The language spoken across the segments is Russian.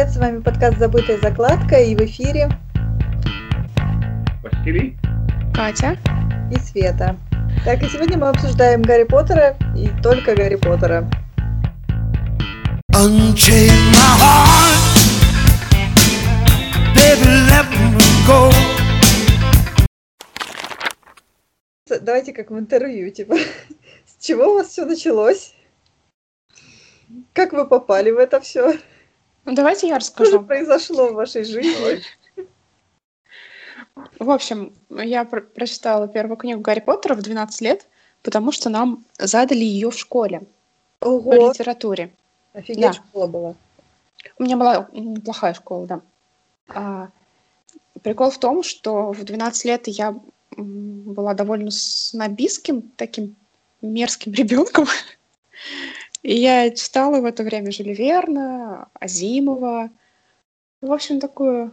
привет! С вами подкаст «Забытая закладка» и в эфире Василий, Катя и Света. Так, и сегодня мы обсуждаем Гарри Поттера и только Гарри Поттера. Unchain my heart, baby, let me go. Давайте как в интервью, типа, с чего у вас все началось? Как вы попали в это все? Ну, давайте я расскажу. Что же произошло в вашей жизни? В общем, я про- прочитала первую книгу Гарри Поттера в 12 лет, потому что нам задали ее в школе Ого! по литературе. Офигеть, Да. школа была. У меня была неплохая школа, да. А, прикол в том, что в 12 лет я была довольно снобистским, таким мерзким ребенком. И я читала в это время Жюля Верна, Азимова. В общем, такую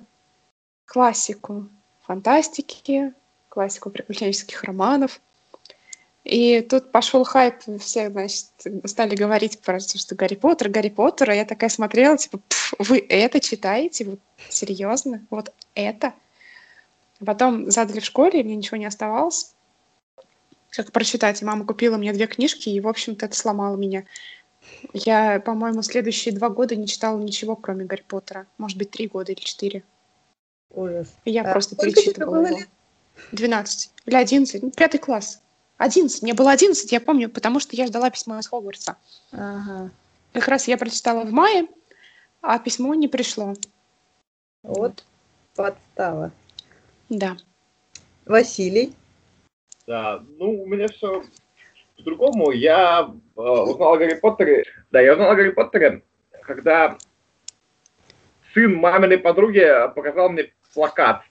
классику фантастики, классику приключенческих романов. И тут пошел хайп, все, значит, стали говорить про то, что Гарри Поттер, Гарри Поттер, а я такая смотрела, типа, «Пф, вы это читаете? Вот серьезно? Вот это? Потом задали в школе, и мне ничего не оставалось, как прочитать. И мама купила мне две книжки, и, в общем-то, это сломало меня. Я, по-моему, следующие два года не читала ничего, кроме Гарри Поттера. Может быть, три года или четыре. Ужас. И я А просто перечитывала было его. лет? 12 или 11, ну, пятый класс. 11, мне было 11, я помню, потому что я ждала письмо из Хогвартса. Ага. Как раз я прочитала в мае, а письмо не пришло. Вот подстава. Да. Василий. да, ну, у меня все по-другому. Я узнал о Гарри Поттере, да, я узнал о Гарри Поттере, когда сын маминой подруги показал мне плакат.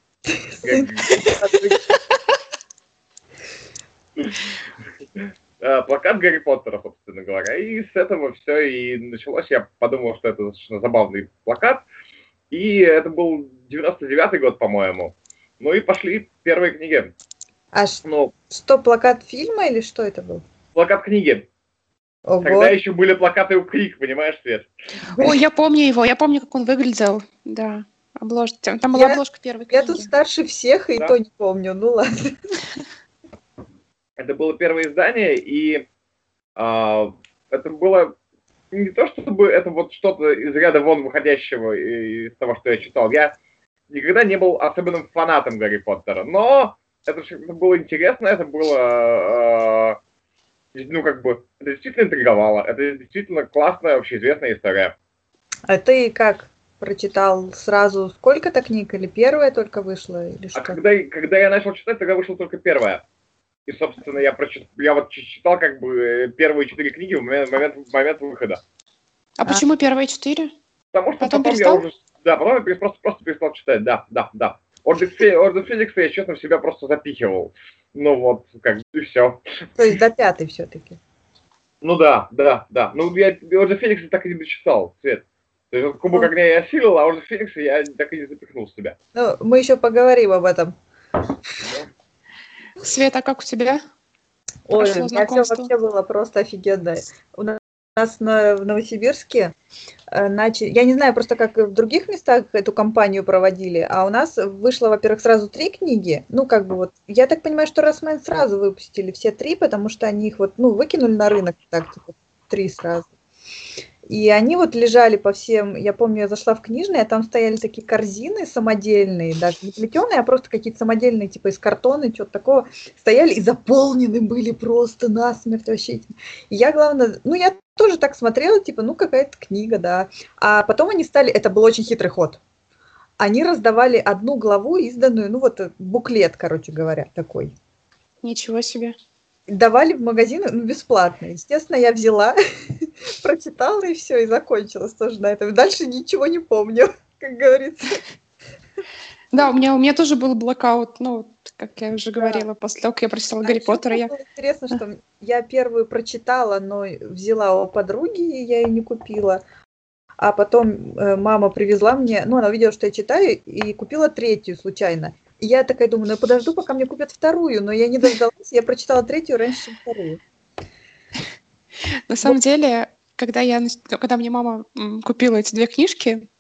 Э, Плакат Гарри Поттера, собственно говоря. И с этого все и началось. Я подумал, что это достаточно забавный плакат. И это был 99-й год, по-моему. Ну и пошли первые книги. А Ну, что, плакат фильма или что это был? плакат книги. Ого. Когда еще были плакаты у Крик, понимаешь, Свет? Ой, я помню его, я помню, как он выглядел. Да. Обложка. Там была Я- обложка первой Я книги. тут старше всех, и Да. то не помню. Ну ладно. Это было первое издание, и а, это было не то, чтобы это вот что-то из ряда вон выходящего из того, что я читал. Я никогда не был особенным фанатом Гарри Поттера, но это, это было интересно, это было, а, ну, как бы, это действительно интриговало, это действительно классная, общеизвестная история. А ты как? Прочитал сразу сколько-то книг? Или первая только вышла? Или А что? когда, когда я начал читать, тогда вышла только первая. И, собственно, я, прочит... я вот читал как бы э, первые четыре книги в момент, в момент, в момент выхода. А почему первые четыре? Потому что Потом потом, перестал? я уже... Да, потом я просто, просто перестал читать, да, да, да. Орден Феникса я, честно, в себя просто запихивал. Ну вот, как бы, и все. То есть до пятой все-таки. Ну да, да, да. Ну, я Орден Феникса так и не дочитал, Свет. То есть, Кубок Ну. огня я осилил, а Орден Феникса я так и не запихнул себя. Ну, мы еще поговорим об этом. Света, как у тебя? Ой, Прошло у меня все вообще было просто офигенно. У на- у нас на- в Новосибирске э, начали... Я не знаю просто, как в других местах эту кампанию проводили, а у нас вышло, во-первых, сразу три книги. Ну, как бы вот... Я так понимаю, что Росмен сразу выпустили все три, потому что они их вот, ну, выкинули на рынок так, типа, три сразу. И они вот лежали по всем, я помню, я зашла в книжные, а там стояли такие корзины самодельные, даже не плетеные, а просто какие-то самодельные, типа из картона, что-то такого, стояли и заполнены были просто насмерть вообще. И я, главное, ну, я тоже так смотрела, типа, ну, какая-то книга, да. А потом они стали, это был очень хитрый ход. Они раздавали одну главу, изданную, ну, вот э, буклет, короче говоря, такой. Ничего себе. Давали в магазины, ну, бесплатно. Естественно, я взяла, прочитала и все, и закончилось тоже на этом. Дальше ничего не помню, как говорится. Да, у меня, у меня тоже был блокаут, ну, как я уже Да. говорила, после того, как я прочитала А Гарри Поттера, я... интересно, что я первую прочитала, но взяла у подруги, и я ее не купила. А потом э, мама привезла мне, ну, она увидела, что я читаю, и купила третью случайно. И я такая думаю, ну, подожду, пока мне купят вторую, но я не дождалась, я прочитала третью раньше, чем вторую. На самом деле, когда я, когда мне мама купила эти две книжки,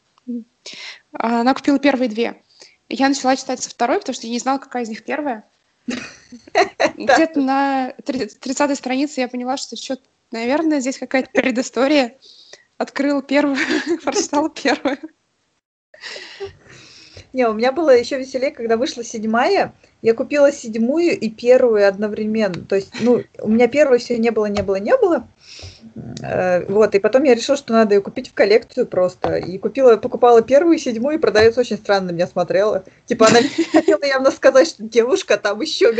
Она купила первые две. Я начала читать со второй, потому что я не знала, какая из них первая. Где-то на 30-й странице я поняла, что что наверное, здесь какая-то предыстория. Открыла первую, прочитала первую. Не, у меня было еще веселее, когда вышла седьмая. Я купила седьмую и первую одновременно. То есть, ну, у меня первой все не было, не было, не было. Э, вот, и потом я решила, что надо ее купить в коллекцию просто. И купила, покупала первую и седьмую, и продавец очень странно меня смотрела. Типа, она хотела явно сказать, что девушка там еще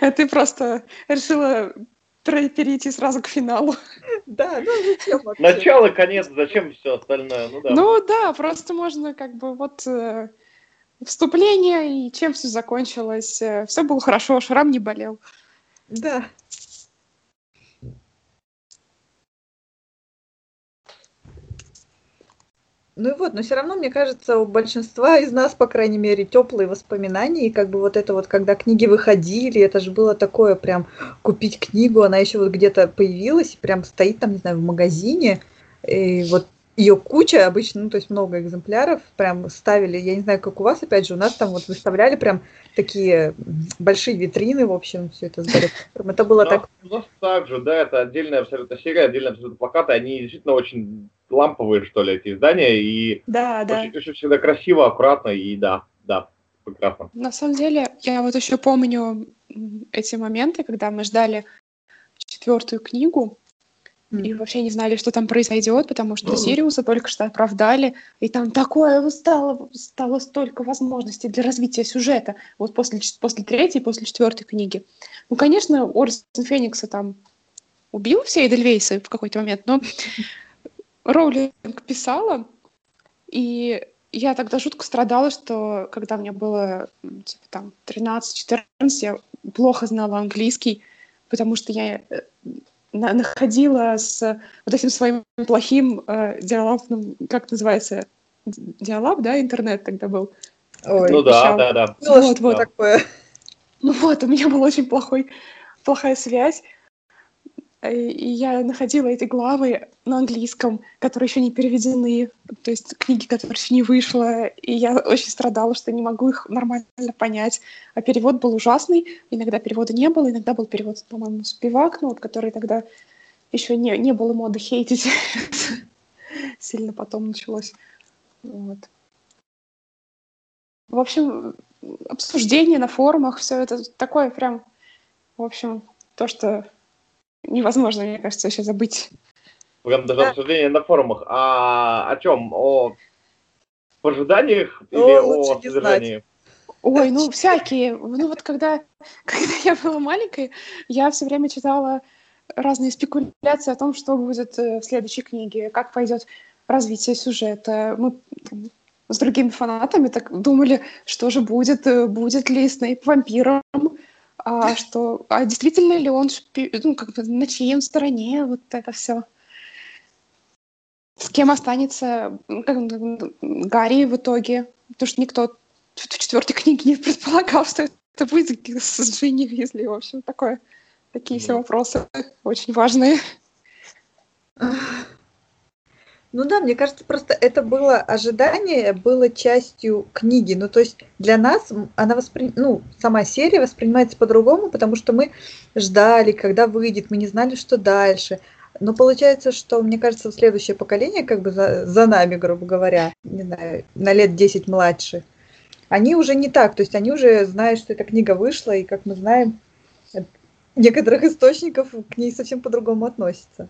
А ты просто решила перейти сразу к финалу. Да, ну зачем вообще? Начало, конец, зачем все остальное? Ну да. Ну да, просто можно как бы вот э, вступление и чем все закончилось. Э, все было хорошо, шрам не болел. Да. Ну и вот, но все равно, мне кажется, у большинства из нас, по крайней мере, теплые воспоминания. И как бы вот это вот, когда книги выходили, это же было такое прям купить книгу, она еще вот где-то появилась, прям стоит там, не знаю, в магазине. И вот ее куча обычно, ну, то есть много экземпляров, прям ставили, я не знаю, как у вас, опять же, у нас там вот выставляли прям такие большие витрины, в общем, все это с Это было так... У нас так же, да, это отдельная абсолютно серия, отдельные абсолютно плакаты, они действительно очень ламповые, что ли, эти издания, и да, да. Очень, очень всегда красиво, аккуратно, и да, да, прекрасно. На самом деле, я вот еще помню эти моменты, когда мы ждали четвертую книгу, и вообще не знали, что там произойдет, потому что Сириуса только что оправдали, и там такое стало, стало столько возможностей для развития сюжета, вот после, после третьей, после четвертой книги. Ну, конечно, Орден Феникса там убил все Эдельвейсы в какой-то момент, но Роулинг писала, и я тогда жутко страдала, что когда мне было типа, там 13-14, я плохо знала английский, потому что я э, находила с вот этим своим плохим э, диалабным, как называется, диалаб, да, интернет тогда был. Ой, ну да, да, да. Ну, вот, вот. такое. Ну вот, у меня была очень плохой, плохая связь, и я находила эти главы на английском, которые еще не переведены, то есть книги, которые еще не вышло, и я очень страдала, что не могу их нормально понять. А перевод был ужасный, иногда перевода не было, иногда был перевод, по-моему, Спивак, ну, вот, который тогда еще не, не было моды хейтить. Сильно потом началось. Вот. В общем, обсуждение на форумах, все это такое прям, в общем, то, что невозможно, мне кажется, еще забыть. Прям даже обсуждение на форумах. А о чем? О ожиданиях или о содержании? Ой, ну всякие. Ну вот когда, когда я была маленькой, я все время читала разные спекуляции о том, что будет э, в следующей книге, как пойдет развитие сюжета. Мы с другими фанатами так думали, что же будет, э, будет ли Снейп вампиром, а что, а действительно ли он, шпи... ну, как бы, на чьей он стороне, вот это все. С кем останется как, Гарри в итоге? Потому что никто в четвертой книге не предполагал, что это будет с Джинни Визли. В общем, такое, такие все вопросы очень важные. Ну да, мне кажется, просто это было ожидание, было частью книги. Ну, то есть для нас она воспри... ну, сама серия воспринимается по-другому, потому что мы ждали, когда выйдет, мы не знали, что дальше. Но получается, что, мне кажется, следующее поколение, как бы за, за нами, грубо говоря, не знаю, на лет 10 младше, они уже не так, то есть они уже знают, что эта книга вышла, и, как мы знаем, некоторых источников к ней совсем по-другому относятся.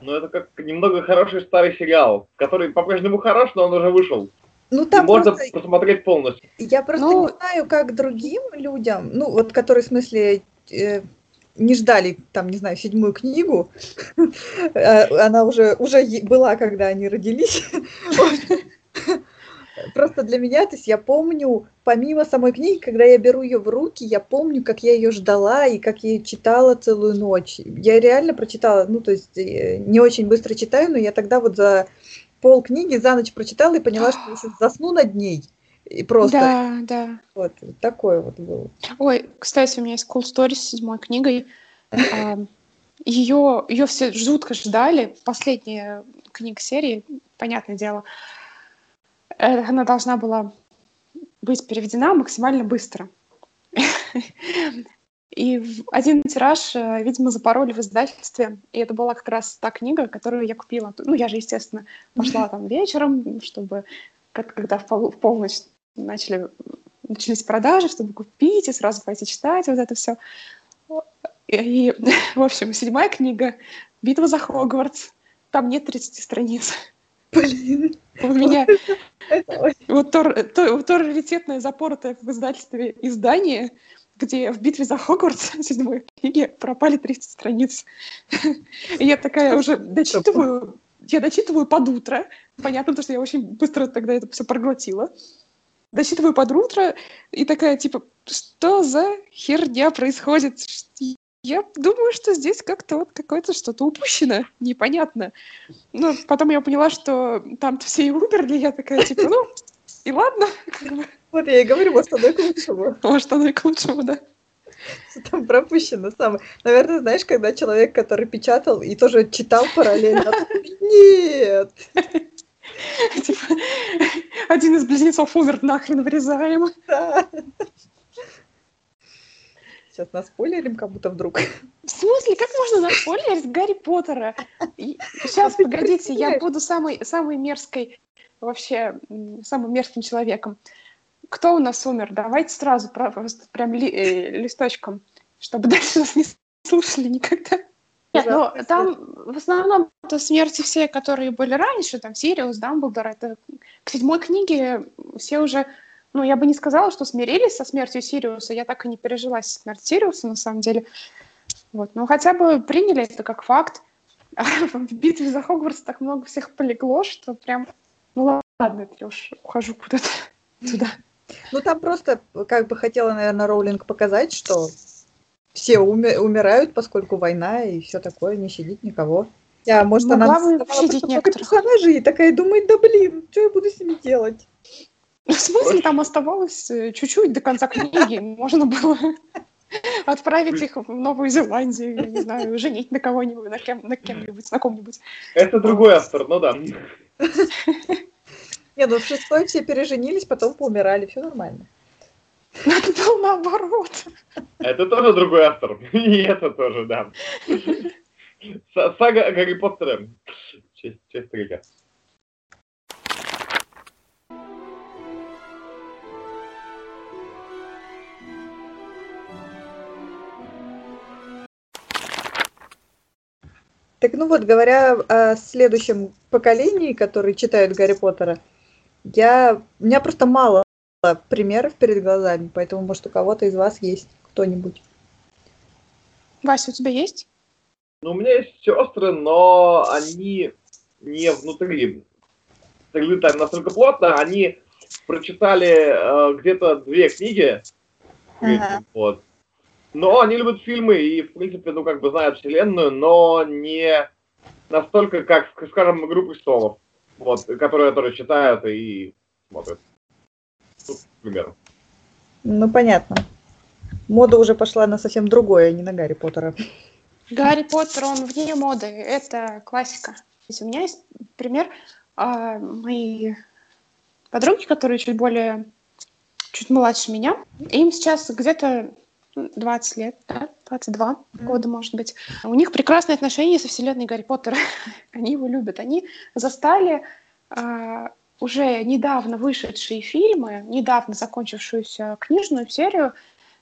Ну, это как немного хороший старый сериал, который по-прежнему хорош, но он уже вышел. Ну, там и можно просто... посмотреть полностью. Я просто ну... не знаю, как другим людям, ну, вот которые, в смысле, э, не ждали, там, не знаю, седьмую книгу, э, она уже, уже была, когда они родились. Просто для меня, то есть я помню, помимо самой книги, когда я беру ее в руки, я помню, как я ее ждала и как я ее читала целую ночь. Я реально прочитала, ну, то есть э, не очень быстро читаю, но я тогда вот за пол книги за ночь прочитала и поняла, что если засну над ней, и просто... Да, да. Вот, такое вот было. Ой, кстати, у меня есть cool story с седьмой книгой. Ее, ее все жутко ждали. Последняя книга серии, понятное дело, она должна была быть переведена максимально быстро. И один тираж, э, видимо, запороли в издательстве, и это была как раз та книга, которую я купила. Ну, я же, естественно, пошла там вечером, чтобы когда в полночь начали, начались продажи, чтобы купить и сразу пойти читать вот это все. И, в общем, седьмая книга «Битва за Хогвартс». Там нет 30 страниц. Блин. У меня вот то, то, то раритетное запоротое в издательстве издание, где в битве за Хогвартс в седьмой книге пропали 30 страниц. И я такая уже дочитываю, я дочитываю под утро. Понятно, потому что я очень быстро тогда это все проглотила. Дочитываю под утро и такая, типа, что за херня происходит? Я думаю, что здесь как-то вот какое-то что-то упущено, непонятно. Но потом я поняла, что там все и умерли, я такая, типа, ну, и ладно. Вот я и говорю, может, оно и к лучшему. Может, оно и к лучшему, да. Там пропущено самое. Наверное, знаешь, когда человек, который печатал и тоже читал параллельно, нет. Типа, один из близнецов умер, нахрен вырезаем. Да. Сейчас наспойлерим кому-то вдруг. В смысле? Как можно наспойлерить Гарри Поттера? Сейчас, погодите, я буду самой, самой мерзкой, вообще, самым мерзким человеком. Кто у нас умер? Давайте сразу, просто прям ли, э, листочком, чтобы дальше нас не слушали никогда. Нет, ну там в основном это смерти все, которые были раньше, там Сириус, Дамблдор, это к седьмой книге все уже ну, я бы не сказала, что смирились со смертью Сириуса. Я так и не пережила смерть Сириуса, на самом деле. Вот. Но хотя бы приняли это как факт. А в битве за Хогвартс так много всех полегло, что прям... Ну ладно, я уж ухожу куда-то туда. Ну, там просто как бы хотела, наверное, Роулинг показать, что все уми- умирают, поскольку война и все такое, не щадить никого. А может, Могла она щадить некоторых. персонажей и такая думает, да блин, что я буду с ними делать? В смысле, там оставалось э, чуть-чуть до конца книги. Можно было отправить их в Новую Зеландию, я не знаю, женить на кого-нибудь, на, кем, на кем-нибудь, на ком-нибудь. Это другой автор, ну да. Не, ну в шестой все переженились, потом поумирали, все нормально. Это было наоборот. Это тоже другой автор. И это тоже, да. Сага Гарри Поттера. Часть, часть Так ну вот, говоря о следующем поколении, которые читают Гарри Поттера, я... у меня просто мало примеров перед глазами, поэтому, может, у кого-то из вас есть кто-нибудь. Вася, у тебя есть? Ну, у меня есть сестры, но они не внутри так настолько плотно, они прочитали э, где-то две книги, ага. вот, но они любят фильмы и, в принципе, ну, как бы знают вселенную, но не настолько, как, скажем, «Игру престолов», вот, которые, которые читают и смотрят. Ну, примерно. Ну, понятно. Мода уже пошла на совсем другое, а не на Гарри Поттера. Гарри Поттер, он вне моды, это классика. У меня есть пример а, мои подруги, которые чуть более, чуть младше меня. Им сейчас где-то 20 лет, да, 22 mm-hmm. года, может быть. У них прекрасные отношения со вселенной Гарри Поттера. они его любят. Они застали э, уже недавно вышедшие фильмы, недавно закончившуюся книжную серию,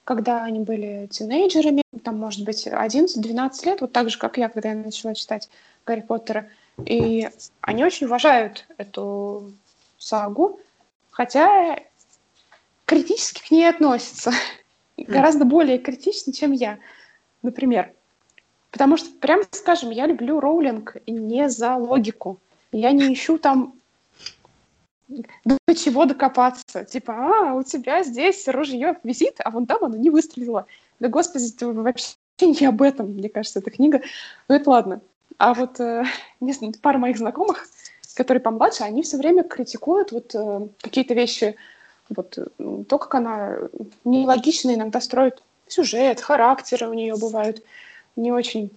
когда они были тинейджерами, там, может быть, 11-12 лет, вот так же, как я, когда я начала читать Гарри Поттера. И они очень уважают эту сагу, хотя критически к ней относятся гораздо более критичны, чем я, например. Потому что, прямо скажем, я люблю роулинг не за логику. Я не ищу там до чего докопаться. Типа, а, у тебя здесь ружье висит, а вон там оно не выстрелило. Да, господи, это вообще не об этом, мне кажется, эта книга. Ну, это ладно. А вот э, пара моих знакомых, которые помладше, они все время критикуют вот э, какие-то вещи вот то, как она нелогично иногда строит сюжет, характеры у нее бывают не очень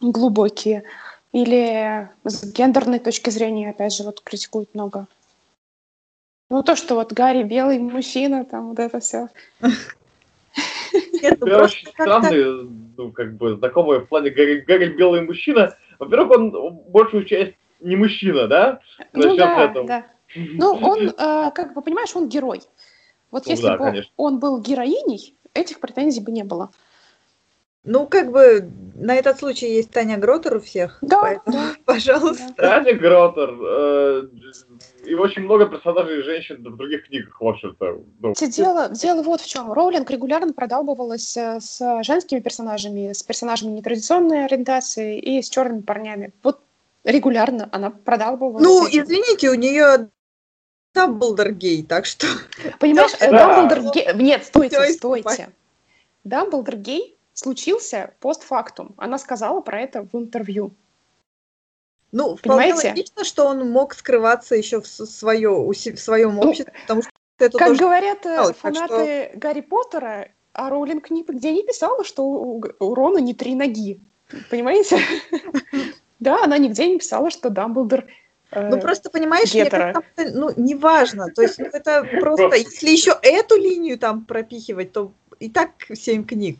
глубокие. Или с гендерной точки зрения, опять же, вот критикуют много. Ну, то, что вот Гарри белый мужчина, там вот это все. Нет, ну, Я очень странный, ну, как бы, знакомый в плане Гарри, Гарри белый мужчина. Во-первых, он большую часть не мужчина, да? Ну да, этого. да. Ну, он, э, как бы, понимаешь, он герой. Вот ну, если да, бы конечно. он был героиней, этих претензий бы не было. Ну, как бы на этот случай есть Таня Гротер у всех. Да, поэтому, да. пожалуйста. Таня Гротер. Э, и очень много персонажей женщин в других книгах, в общем-то. Ну. Дело, дело вот в чем. Роулинг регулярно продалбывалась э, с женскими персонажами, с персонажами нетрадиционной ориентации и с черными парнями. Вот регулярно она продалбывалась. Ну, этим. извините, у нее Дамблдор гей, так что... Понимаешь, да. Дамблдор гей... Нет, стойте, стойте. Дамблдор гей случился постфактум. Она сказала про это в интервью. Ну, Понимаете? вполне логично, что он мог скрываться еще в, свое, в своем ну, обществе, ну, потому что это Как тоже говорят сказал, э, фанаты что... Гарри Поттера, а Роулинг нигде не писала, что у, у Рона не три ноги. Понимаете? Да, она нигде не писала, что Дамблдор ну, просто, понимаешь, мне ну, неважно. То есть, это просто, если еще эту линию там пропихивать, то и так семь книг.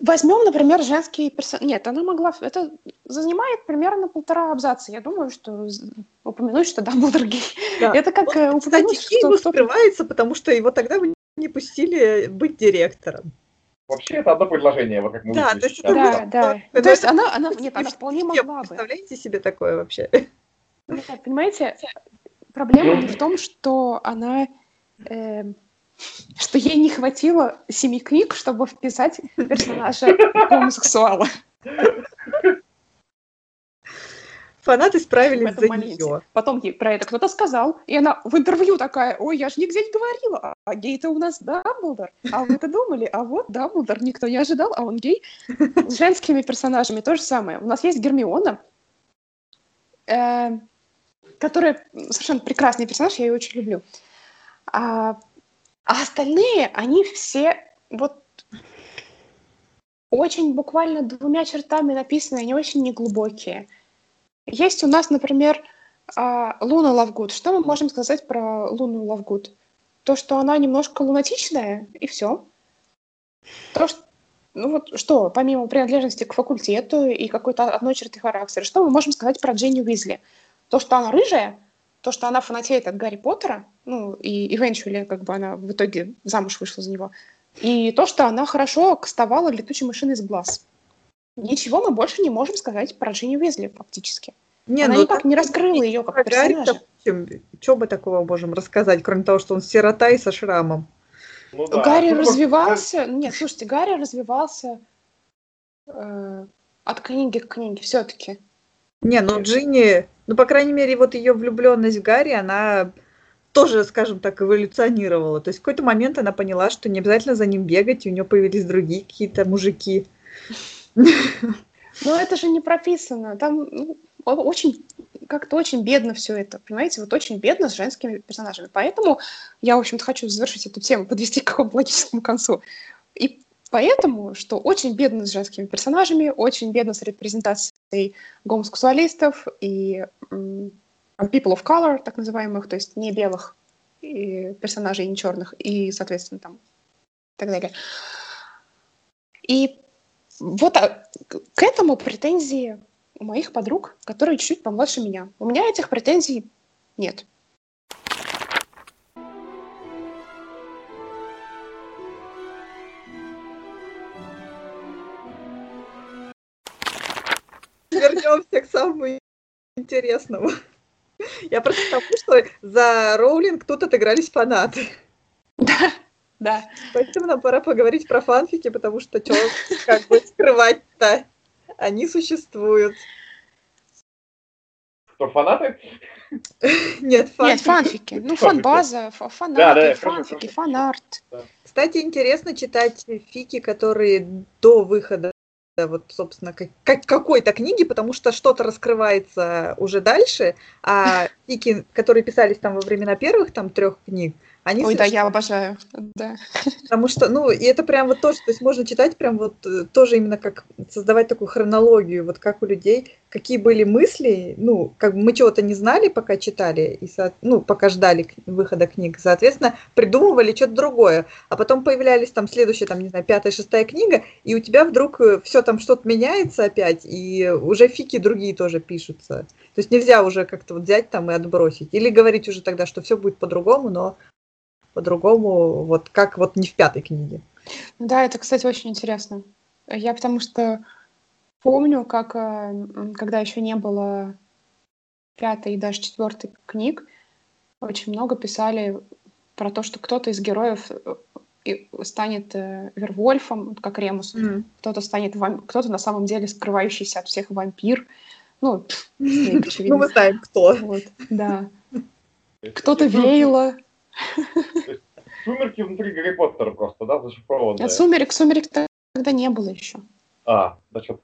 Возьмем, например, женский персонаж. Нет, она могла... Это занимает примерно полтора абзаца. Я думаю, что упомянуть, что Дамблдор гей. Да. Это как Он, упомянуть, кстати, что... Кстати, скрывается, потому что его тогда не пустили быть директором. Вообще это одно предложение, вот как мы Да, то есть, это, да, да. Это, то есть она, она, нет, она вполне могла бы. Представляете себе такое вообще? Нет, понимаете, проблема не в том, что она э, что ей не хватило семи книг, чтобы вписать персонажа гомосексуала. Фанаты справились за нее. Потом ей про это кто-то сказал, и она в интервью такая, ой, я же нигде не говорила, а гей-то у нас Дамблдор. А вы это думали? А вот Дамблдор никто не ожидал, а он гей. С женскими персонажами то же самое. У нас есть Гермиона, э, которая совершенно прекрасный персонаж, я ее очень люблю. А а остальные, они все вот очень буквально двумя чертами написаны, они очень неглубокие. Есть у нас, например, а, Луна Лавгуд. Что мы можем сказать про Луну Лавгуд? То, что она немножко лунатичная, и все. То, что ну вот что, помимо принадлежности к факультету и какой-то одной черты характера, что мы можем сказать про Джинни Уизли? То, что она рыжая, то, что она фанатеет от Гарри Поттера, ну, и eventually, как бы она в итоге замуж вышла за него, и то, что она хорошо кастовала летучей машины из глаз. Ничего мы больше не можем сказать про Джинни Уизли фактически. Не, она ну, никак не раскрыла ее как персонажа. Что мы такого можем рассказать, кроме того, что он сирота и со шрамом? Ну, да. Гарри ну, развивался... Нет, слушайте, Гарри развивался э, от книги к книге все-таки. Не, ну Джинни, ну, по крайней мере, вот ее влюбленность в Гарри, она тоже, скажем так, эволюционировала. То есть в какой-то момент она поняла, что не обязательно за ним бегать, и у нее появились другие какие-то мужики. Но это же не прописано. Там ну, очень как-то очень бедно все это, понимаете, вот очень бедно с женскими персонажами. Поэтому я, в общем-то, хочу завершить эту тему, подвести к какому логическому концу. И Поэтому, что очень бедно с женскими персонажами, очень бедно с репрезентацией гомосексуалистов и people of color, так называемых, то есть не белых и персонажей, не черных, и, соответственно, там, и так далее. И вот а, к этому претензии у моих подруг, которые чуть-чуть помладше меня. У меня этих претензий нет. Вернемся к самому интересному. Я просто потому, что за Роулинг тут отыгрались фанаты. Да, да. Поэтому нам пора поговорить про фанфики, потому что что как бы скрывать-то? Они существуют. Кто, фанаты? Нет, фанфики. Нет, фанфики. Ну, фанбаза, фанаты, да, да, фанфики, фанарт. Кстати, интересно читать фики, которые до выхода вот, собственно, как, как, какой-то книги, потому что что-то раскрывается уже дальше, а фики, которые писались там во времена первых там трех книг, Они Ой, да, я обожаю. Да. Потому что, ну, и это прям вот тоже, то есть можно читать прям вот э, тоже именно как создавать такую хронологию, вот как у людей, какие были мысли, ну, как бы мы чего-то не знали, пока читали, и, ну, пока ждали выхода книг, соответственно, придумывали что-то другое, а потом появлялись там следующая, там, не знаю, пятая, шестая книга, и у тебя вдруг все там что-то меняется опять, и уже фики другие тоже пишутся. То есть нельзя уже как-то вот взять там и отбросить. Или говорить уже тогда, что все будет по-другому, но по-другому, вот как вот не в пятой книге. Да, это, кстати, очень интересно. Я потому что помню, как, э, когда еще не было пятой и даже четвертой книг, очень много писали про то, что кто-то из героев э, станет э, Вервольфом, вот как Ремус, кто-то станет вам... кто-то на самом деле скрывающийся от всех вампир. Ну, пф, Снейп, Ну, очевидно. мы знаем, кто. Вот, да. Кто-то Вейла. Сумерки внутри Гарри Поттера просто, да, зашифрованные. А сумерек, сумерек тогда не было еще. А, значит,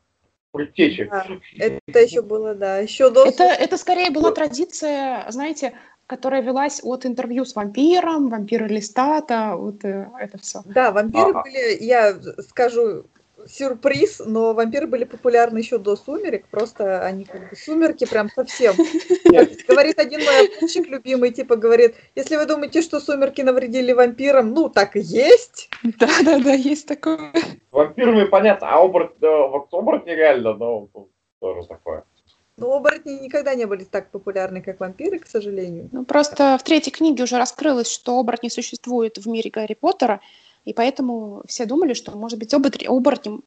предтечи. Да, Это еще было, да, еще до... Это, это скорее была традиция, знаете, которая велась от интервью с вампиром, вампира Листата, вот э, это все. Да, вампиры Ага. были, я скажу сюрприз, но вампиры были популярны еще до «Сумерек», просто они как бы «Сумерки» прям совсем. Говорит один мой обучик любимый, типа говорит, если вы думаете, что «Сумерки» навредили вампирам, ну, так и есть. Да, да, да, есть такое. Вампирами понятно, а оборот, вот оборотни реально, но тоже такое. Но оборотни никогда не были так популярны, как вампиры, к сожалению. Ну, просто в третьей книге уже раскрылось, что оборотни существуют в мире Гарри Поттера, и поэтому все думали, что, может быть, оборотнем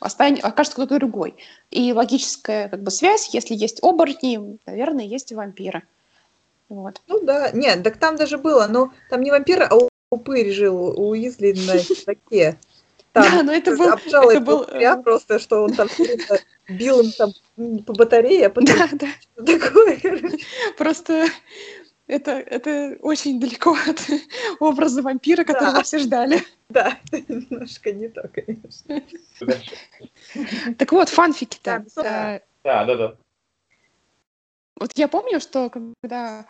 остань- окажется кто-то другой. И логическая как бы связь, если есть оборотни, наверное, есть и вампиры. Вот. Ну да, нет, так там даже было, но там не вампир, а упырь жил у Уизли на чердаке. Там Да, но это был- обжалует это был, упыря э, просто, что он там бил им там по батарее, а потом Да, да. такое. Просто это, это очень далеко от образа вампира, которого Да. все ждали. Да, немножко не то, конечно. Так вот, фанфики-то. Да, Э, Да, да, да. Вот я помню, что когда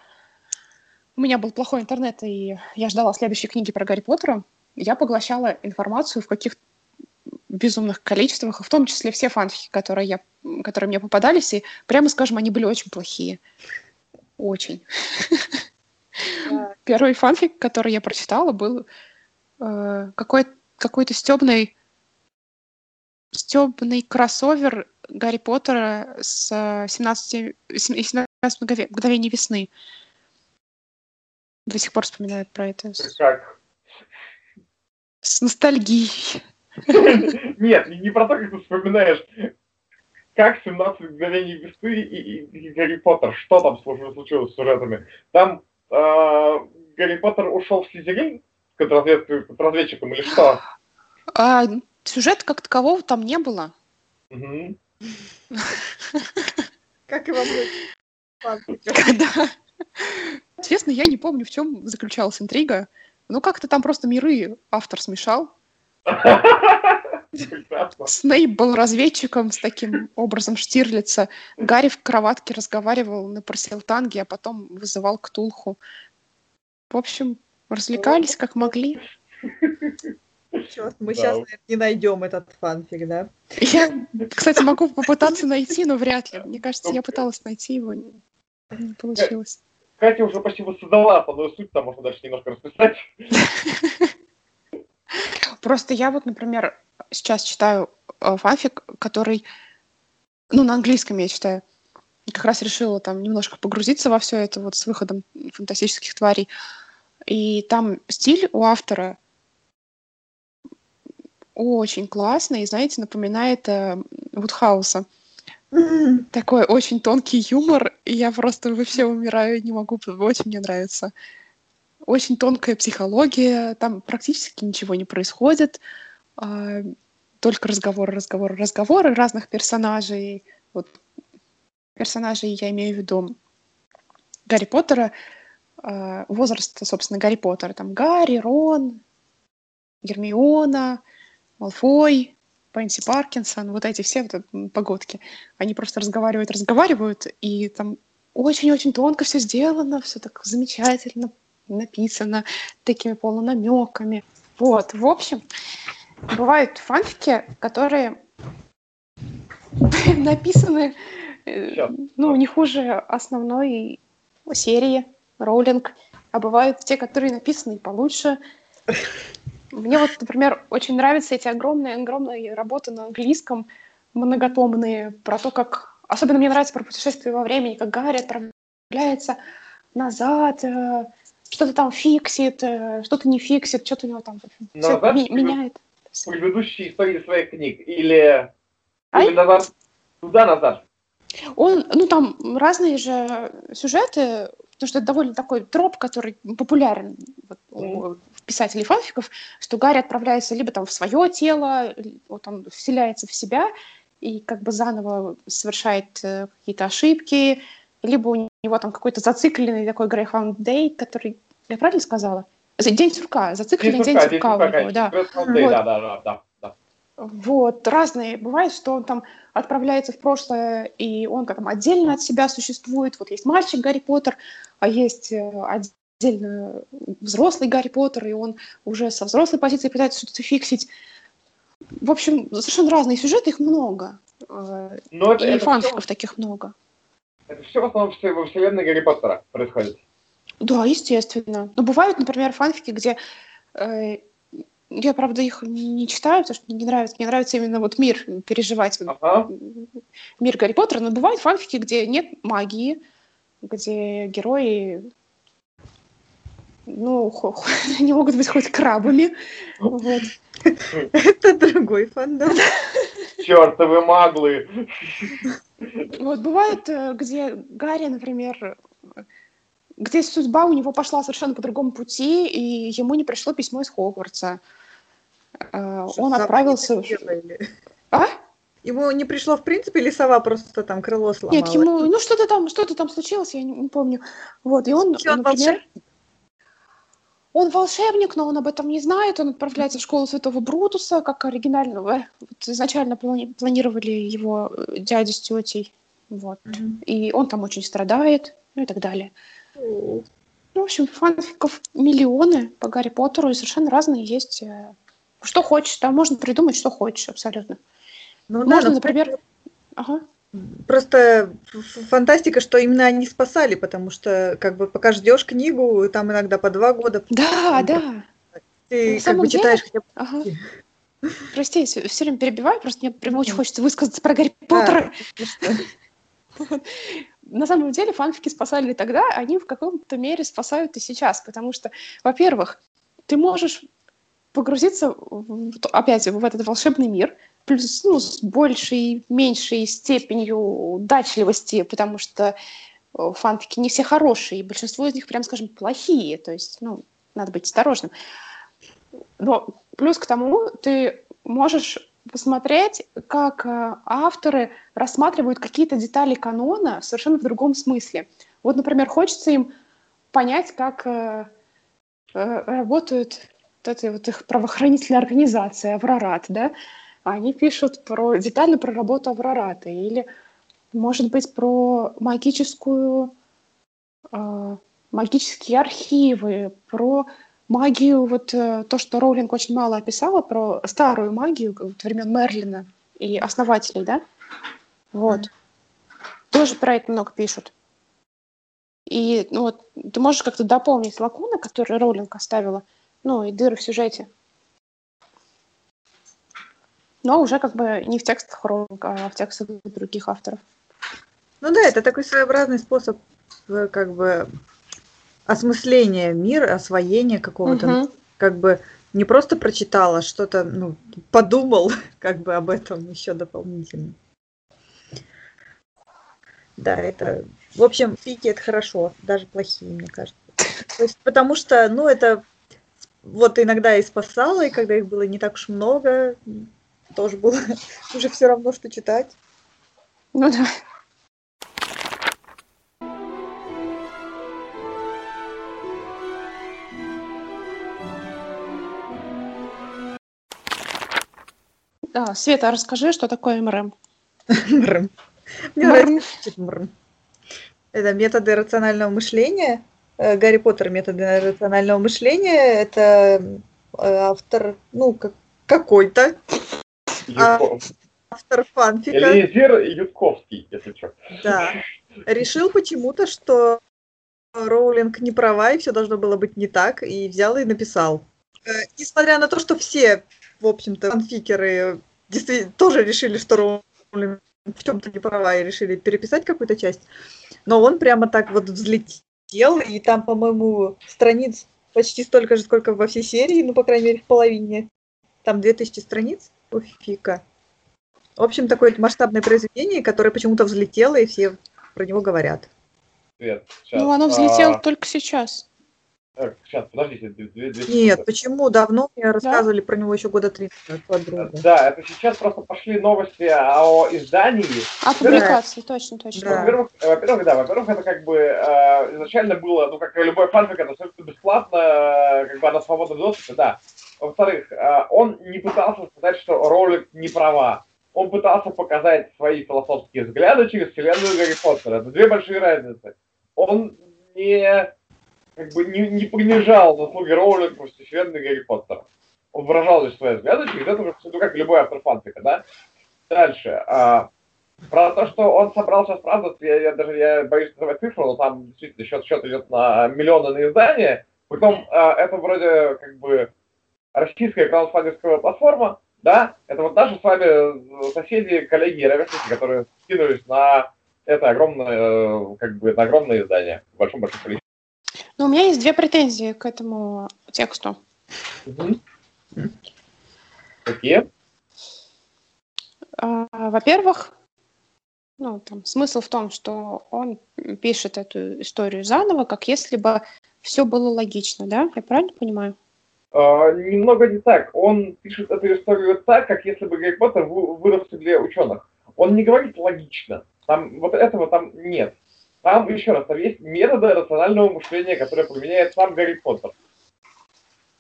у меня был плохой интернет, и я ждала следующей книги про Гарри Поттера, я поглощала информацию в каких безумных количествах, в том числе все фанфики, которые, я, которые мне попадались, и, прямо скажем, они были очень плохие. Очень. Да. Первый фанфик, который я прочитала, был э, какой- какой-то стебный стебный кроссовер Гарри Поттера с э, 17, сем- 17 мгнове- мгновений весны. До сих пор вспоминают про это Как? с ностальгией. Нет, не про то, как ты вспоминаешь, как 17 мгновений весны и, и- и Гарри Поттер, что там случилось, с сюжетами. Там э, Гарри Поттер ушел в Слизерин контрразвед- контрразведчиком или что? А сюжета как такового там не было. Как и во. Когда... Честно, я не помню, в чем заключалась интрига. Ну, как-то там просто миры автор смешал. Снейп был разведчиком с таким образом Штирлица. Гарри в кроватке разговаривал на парселтанге, а потом вызывал Ктулху. В общем, развлекались как могли. Чёрт, мы Да. сейчас, наверное, не найдем этот фанфик, да? Я, кстати, могу попытаться найти, но вряд ли. Мне кажется, я пыталась найти его, не не получилось. Катя уже почти воссоздала основную суть, там можно дальше немножко расписать. Просто я вот, например, сейчас читаю э, фанфик, который, ну, на английском я читаю. Как раз решила там немножко погрузиться во все это вот с выходом фантастических тварей. И там стиль у автора очень классный, и, знаете, напоминает э, Вудхауса. Такой очень тонкий юмор, и я просто вообще умираю, не могу, очень мне нравится. Очень тонкая психология, там практически ничего не происходит, а, только разговоры, разговоры, разговоры разных персонажей. Вот персонажей я имею в виду Гарри Поттера, а, возраста, собственно, Гарри Поттера. Там Гарри, Рон, Гермиона, Малфой, Пенси Паркинсон, вот эти все вот, погодки. Они просто разговаривают, разговаривают, и там очень-очень тонко все сделано, все так замечательно, написано такими полунамеками. Вот, в общем, бывают фанфики, которые написаны э, ну, не хуже основной серии Роулинг, а бывают те, которые написаны получше. Мне вот, например, очень нравятся эти огромные-огромные работы на английском, многотомные, про то, как... Особенно мне нравится про путешествие во времени, как Гарри отправляется назад, э, что-то там фиксит, э, что-то не фиксит, что-то у него там назад ми- меняет. Предыдущие истории своих книг или, или назад, туда-назад? Он, ну там разные же сюжеты, потому что это довольно такой троп, который популярен вот, у писателей фанфиков, что Гарри отправляется либо там в свое тело, вот он вселяется в себя и как бы заново совершает э, какие-то ошибки, либо у него там какой-то зацикленный такой Greyhound Day, который... Я правильно сказала? День сурка, зацикленный день, день сурка, день сурка у него, да. Вот. да, да, да, да. Вот, разные. Бывает, что он там отправляется в прошлое, и он как там отдельно от себя существует. Вот есть мальчик Гарри Поттер, а есть э, отдельно взрослый Гарри Поттер, и он уже со взрослой позиции пытается что-то фиксить. В общем, совершенно разные сюжеты, их много. Э, Но это, и это фанфиков все... таких много. Это все в основном во вселенной Гарри Поттера происходит. Да, естественно. Но бывают, например, фанфики, где э, я, правда, их не читаю, потому что мне не нравится. Мне нравится именно вот мир переживать, ага. мир Гарри Поттера. Но бывают фанфики, где нет магии, где герои ну, они могут быть хоть крабами. Вот. Это другой фандом. Чертовы маглы. Вот бывает, э, где Гарри, например, где судьба у него пошла совершенно по другому пути, и ему не пришло письмо из Хогвартса. Э, он отправился... А? Ему не пришло в принципе, или сова просто там крыло сломала? Нет, ему, ну что-то там, что-то там случилось, я не, не помню. Вот, и он, Что, например... Он волшебник, но он об этом не знает. Он отправляется в школу Святого Брутуса, как оригинального. Вот изначально плани- планировали его э, дядя с тетей. Вот. Mm-hmm. И он там очень страдает, ну и так далее. Ну, в общем, фанфиков миллионы по Гарри Поттеру, и совершенно разные есть. Э, что хочешь, там можно придумать, что хочешь, абсолютно. Ну, можно, да, например... Ага. Просто фантастика, что именно они спасали, потому что как бы пока ждешь книгу, там иногда по два года. Да, да. Ты как бы деле... читаешь хотя бы. Ага. Прости, я все время перебиваю, просто мне прямо очень хочется высказаться про Гарри Поттера. На самом деле фанфики спасали тогда, они в каком-то мере спасают и сейчас, потому что, во-первых, ты можешь погрузиться опять в этот волшебный мир, плюс ну, с большей, меньшей степенью удачливости, потому что э, фанфики не все хорошие, и большинство из них, прям скажем, плохие, то есть, ну, надо быть осторожным. Но плюс к тому ты можешь посмотреть, как э, авторы рассматривают какие-то детали канона совершенно в другом смысле. Вот, например, хочется им понять, как э, работают вот эти вот их правоохранительные организации, Аврорат, да, они пишут про детально про работу Аврората или, может быть, про магическую э, магические архивы, про магию, вот э, то, что Роулинг очень мало описала, про старую магию вот, времен Мерлина и основателей, да? Вот. Mm. Тоже про это много пишут. И ну, вот, ты можешь как-то дополнить лакуны, которые Роулинг оставила, ну, и дыры в сюжете но уже как бы не в текстах Роулинга, а в текстах других авторов. Ну да, это такой своеобразный способ э, как бы осмысления мира, освоения какого-то, угу. как бы не просто прочитала, что-то, ну, подумал как бы об этом еще дополнительно. Да, это, в общем, фики это хорошо, даже плохие, мне кажется. То есть, потому что, ну, это вот иногда и спасало, и когда их было не так уж много, тоже было уже все равно, что читать. Ну да. Да, Света, расскажи, что такое МРМ. МРМ. Мне нравится МРМ. Это методы рационального мышления. э, Гарри Поттер. Методы рационального мышления. Это э, автор, ну, как, какой-то. А, автор фанфика. Элизер Ютковский, если что. Да. Решил почему-то, что Роулинг не права, и все должно было быть не так, и взял и написал. Э, несмотря на то, что все, в общем-то, фанфикеры действительно тоже решили, что Роулинг в чем-то не права и решили переписать какую-то часть, но он прямо так вот взлетел, и там, по-моему, страниц почти столько же, сколько во всей серии, ну, по крайней мере, в половине. Там 2000 страниц у Фика. В общем, такое масштабное произведение, которое почему-то взлетело, и все про него говорят. Свет, сейчас. Ну, оно взлетело а... только сейчас. Так, сейчас, подождите. Две, две, Нет, почему? Давно мне рассказывали да? про него еще года три назад. Да, это сейчас просто пошли новости о издании. О публикации, да. точно, точно. Да. Во-первых, во-первых, да, во-первых, это как бы э, изначально было, ну, как и любой фанфик, это абсолютно бесплатно, э, как бы на свободном доступе, да. Во-вторых, э, он не пытался сказать, что Роулинг не права. Он пытался показать свои философские взгляды через вселенную Гарри Поттера. Это две большие разницы. Он не как бы не, не принижал заслуги Роулинг во вселенной Гарри Поттера. Он выражал лишь свои взгляды через это, ну, как любой автор фанфика, да? Дальше. А, про то, что он собрал сейчас правду, я, я даже я боюсь называть цифру, но там действительно счет, счет идет на миллионы на издание. Потом а, это вроде как бы российская краудфандинговая платформа, да, это вот наши с вами соседи, коллеги и ровесники, которые скинулись на это огромное, как бы, на огромное издание, в большом-большом количестве. Но у меня есть две претензии к этому тексту. Какие? А, во-первых, ну, там, смысл в том, что он пишет эту историю заново, как если бы все было логично, да? Я правильно понимаю? Uh, немного не так. Он пишет эту историю так, как если бы Гарри Поттер вырос для ученых. Он не говорит логично. Там вот этого там нет. Там, еще раз, там есть методы рационального мышления, которые применяет сам Гарри Поттер.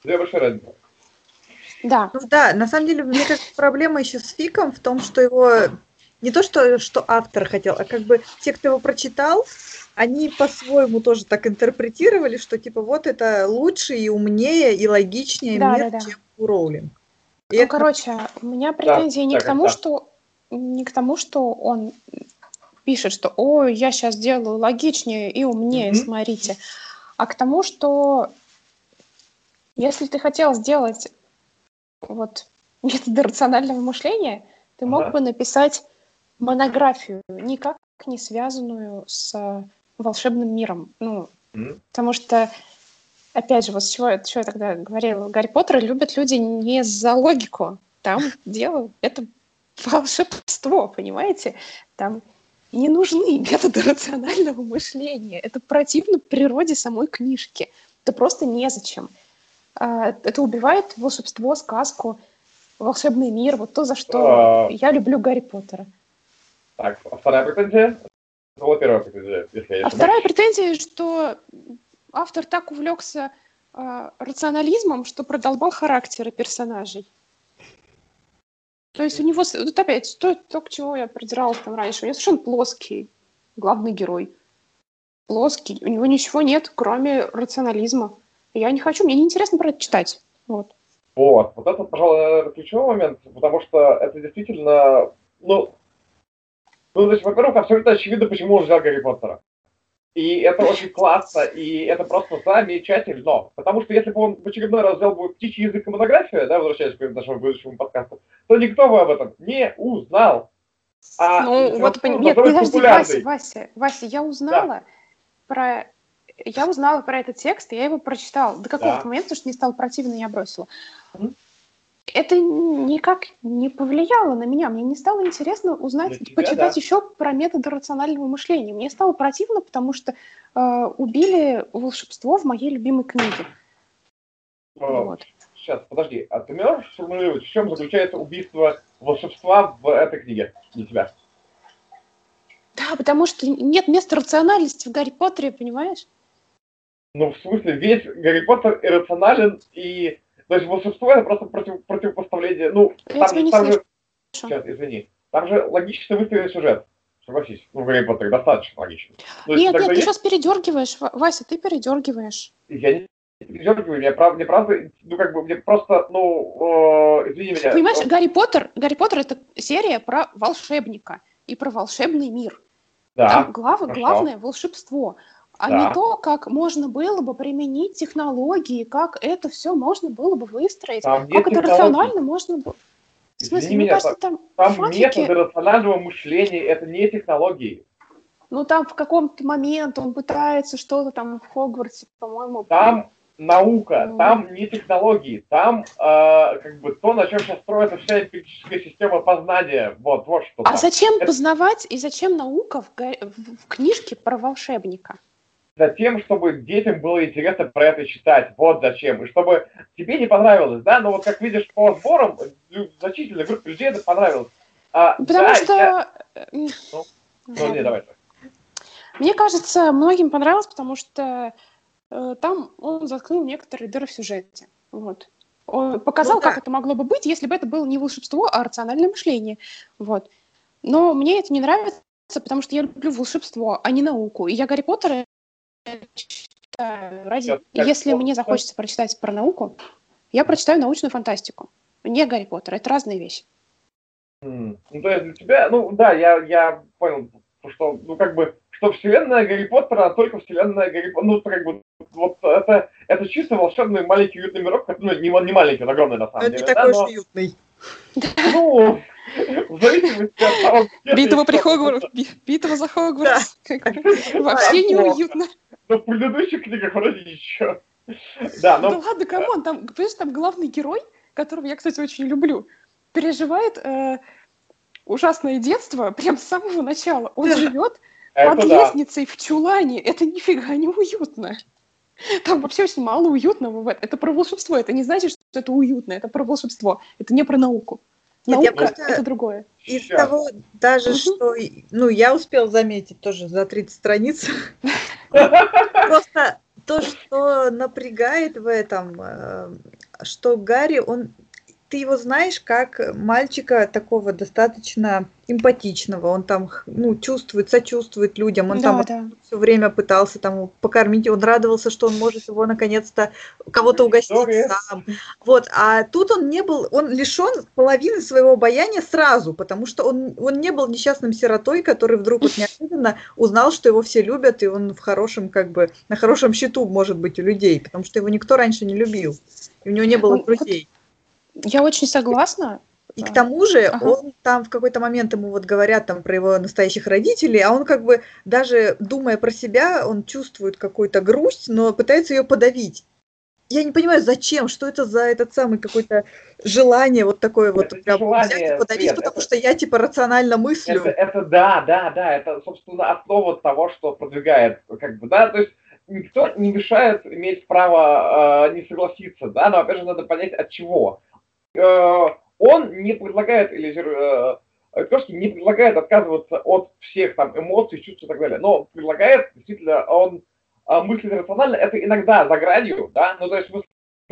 Две большие разницы. Да. Ну да, на самом деле, мне кажется, проблема еще с Фиком в том, что его не то, что, что автор хотел, а как бы те, кто его прочитал, они по-своему тоже так интерпретировали, что типа вот это лучше и умнее и логичнее да, мир, да, да. чем у Роулинг. И ну, это... короче, у меня претензии да, не к тому, да. что не к тому, что он пишет, что «Ой, я сейчас делаю логичнее и умнее, mm-hmm. смотрите», а к тому, что если ты хотел сделать вот методы рационального мышления, ты мог ага. бы написать монографию, никак не связанную с волшебным миром. Ну, mm-hmm. потому что, опять же, вот с чего, чего я тогда говорила, Гарри Поттера любят люди не за логику. Там дело это волшебство, понимаете? Там не нужны методы рационального мышления. Это противно природе самой книжки. Это просто незачем. А, это убивает волшебство, сказку, волшебный мир, вот то, за что а... я люблю Гарри Поттера. Так, а вторая претензия? Это была первая претензия, если я А вторая претензия, что автор так увлекся э, рационализмом, что продолбал характеры персонажей. То есть у него, вот опять, то, то, к чему я придиралась там раньше, у него совершенно плоский главный герой. Плоский. У него ничего нет, кроме рационализма. Я не хочу, мне неинтересно про это читать. Вот. Вот, вот это, пожалуй, ключевой момент, потому что это действительно, ну, ну, значит, во-первых, абсолютно очевидно, почему он взял Гарри Поттера. И это очень классно, и это просто замечательно. Потому что если бы он в очередной раз взял бы птичий язык и монографию, да, возвращаясь к нашему будущему подкасту, то никто бы об этом не узнал. А ну, вот, пон... нет, подожди, Вася, Вася, Вася, я узнала да. про... Я узнала про этот текст, я его прочитала. До какого-то да. момента, что не стало противно, я бросила. Mm-hmm это никак не повлияло на меня. Мне не стало интересно узнать, тебя, почитать да. еще про методы рационального мышления. Мне стало противно, потому что э, убили волшебство в моей любимой книге. О, вот. Сейчас, подожди, а ты можешь сформулировать, в чем заключается убийство волшебства в этой книге для тебя? Да, потому что нет места рациональности в Гарри Поттере, понимаешь? Ну, в смысле, весь Гарри Поттер иррационален и то есть волшебство это просто против, противопоставление. Ну, Я там, же, там же, сейчас, извини, там же логически выстроен сюжет. согласись. Ну, Гарри Поттере достаточно логично. Ну, нет, нет, ты сейчас передергиваешь, Вася, ты передергиваешь. Я не передергиваю, мне правда, мне правда, ну, как бы, мне просто, ну, э, извини меня. Понимаешь, Гарри Поттер, Гарри Поттер это серия про волшебника и про волшебный мир. Да, Там глава, главное волшебство а да. не то, как можно было бы применить технологии, как это все можно было бы выстроить, там как это рационально можно было. В смысле, Извини мне меня, кажется, там, там фанфики... методы рационального мышления, это не технологии. Ну, там в каком-то момент он пытается что-то там в Хогвартсе, по-моему... Там наука, ну... там не технологии, там э, как бы то, на чем сейчас строится вся эмпирическая система познания. Вот, вот что. А там. зачем это... познавать и зачем наука в, в, в книжке про волшебника? Затем, чтобы детям было интересно про это читать. Вот зачем. И чтобы тебе не понравилось, да? Но вот как видишь по сборам, значительной группе людей это понравилось. А, Потому да, что... Я... Ну, ну, не, давай. Мне кажется, многим понравилось, потому что э, там он заткнул некоторые дыры в сюжете. Вот. Он показал, ну, да. как это могло бы быть, если бы это было не волшебство, а рациональное мышление. Вот. Но мне это не нравится, потому что я люблю волшебство, а не науку. И я Гарри Поттера читаю ради... Если как... мне захочется прочитать про науку, я прочитаю научную фантастику. Не Гарри Поттер, это разные вещи. Mm. Ну, то есть для тебя, ну да, я, я понял, что, ну как бы, что вселенная Гарри Поттера, а только вселенная Гарри Поттера, ну как бы, вот это, это чисто волшебный маленький уютный мирок, ну не, не маленький, он огромный на самом он деле. Он не такой да, но... уютный. Ну, в зависимости от того, где Битва при Хогвартс, битва за Хогвартс. Вообще неуютно. Но в предыдущих книгах вроде ничего. Да, но... Да ладно, come on, там, понимаешь, там главный герой, которого я, кстати, очень люблю, переживает э, ужасное детство прям с самого начала. Он живет под да. лестницей в чулане. Это нифига не уютно. Там вообще очень мало уютного. Это про волшебство. Это не значит, что это уютно. Это про волшебство. Это не про науку. Нет, Наука просто... это другое. Из Сейчас. того, даже угу. что, ну, я успел заметить тоже за 30 страниц. Просто то, что напрягает в этом, э, что Гарри, он ты его знаешь как мальчика такого достаточно эмпатичного, он там ну, чувствует, сочувствует людям, он да, там да. все время пытался там покормить, он радовался, что он может его наконец-то кого-то угостить Sorry. сам. Вот, а тут он не был, он лишен половины своего обаяния сразу, потому что он, он не был несчастным сиротой, который вдруг вот неожиданно узнал, что его все любят, и он в хорошем, как бы, на хорошем счету может быть у людей, потому что его никто раньше не любил, и у него не было друзей. Я очень согласна. И к тому же ага. он там в какой-то момент ему вот говорят там про его настоящих родителей, а он как бы даже думая про себя, он чувствует какую-то грусть, но пытается ее подавить. Я не понимаю, зачем, что это за этот самый какое-то желание вот такое вот прям желание, взять и подавить, нет, потому это, что я типа рационально мыслю. Это, это да, да, да, это собственно основа того, что продвигает, как бы, да, то есть никто не мешает иметь право э, не согласиться, да, но опять же надо понять от чего. Э, он не предлагает, или Кошки э, не предлагает отказываться от всех там эмоций, чувств и так далее, но предлагает, действительно, он э, мыслит рационально, это иногда за гранью, да, ну то есть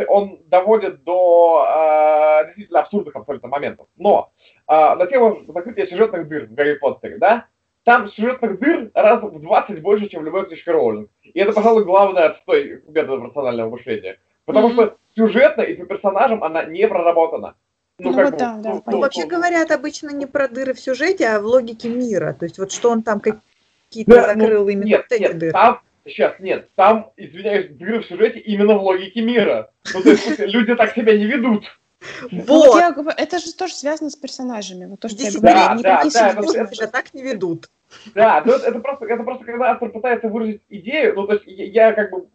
он доводит до э, действительно абсурдных абсолютно моментов. Но э, на тему закрытия сюжетных дыр в Гарри Поттере, да, там сюжетных дыр раз в 20 больше, чем в любой книжке Роулинг. И это, пожалуй, главное отстой метода рационального мышления. Потому mm-hmm. что сюжетно и по персонажам она не проработана. Ну, ну вот бы, да, да. Ну, ну, вообще ну, говорят обычно не про дыры в сюжете, а в логике мира. То есть вот что он там какие-то да, закрыл ну, именно нет, вот эти нет, дыры. Там, сейчас, нет, там, извиняюсь, дыры в сюжете именно в логике мира. Ну, то есть люди так себя не ведут. Вот. вот я, это же тоже связано с персонажами. Вот то, что Здесь я говорю, да, да, да, это, себя так не ведут. Да, ну это просто, это просто когда автор пытается выразить идею, ну то есть я, я как бы,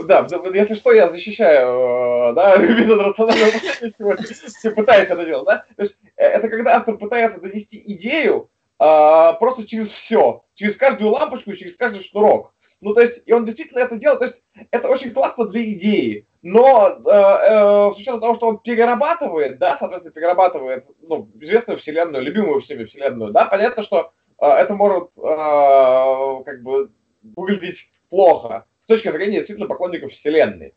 да, если что, я защищаю, да, метод рационального мышления, пытаюсь это делать, да, то есть э, это когда автор пытается донести идею а, просто через все, через каждую лампочку, через каждый шнурок. Ну, то есть, и он действительно это делает, то есть, это очень классно для идеи, но э, э, с учетом того, что он перерабатывает, да, соответственно, перерабатывает, ну, известную вселенную, любимую всеми вселенную, да, понятно, что э, это может, э, как бы, выглядеть плохо с точки зрения действительно поклонников вселенной.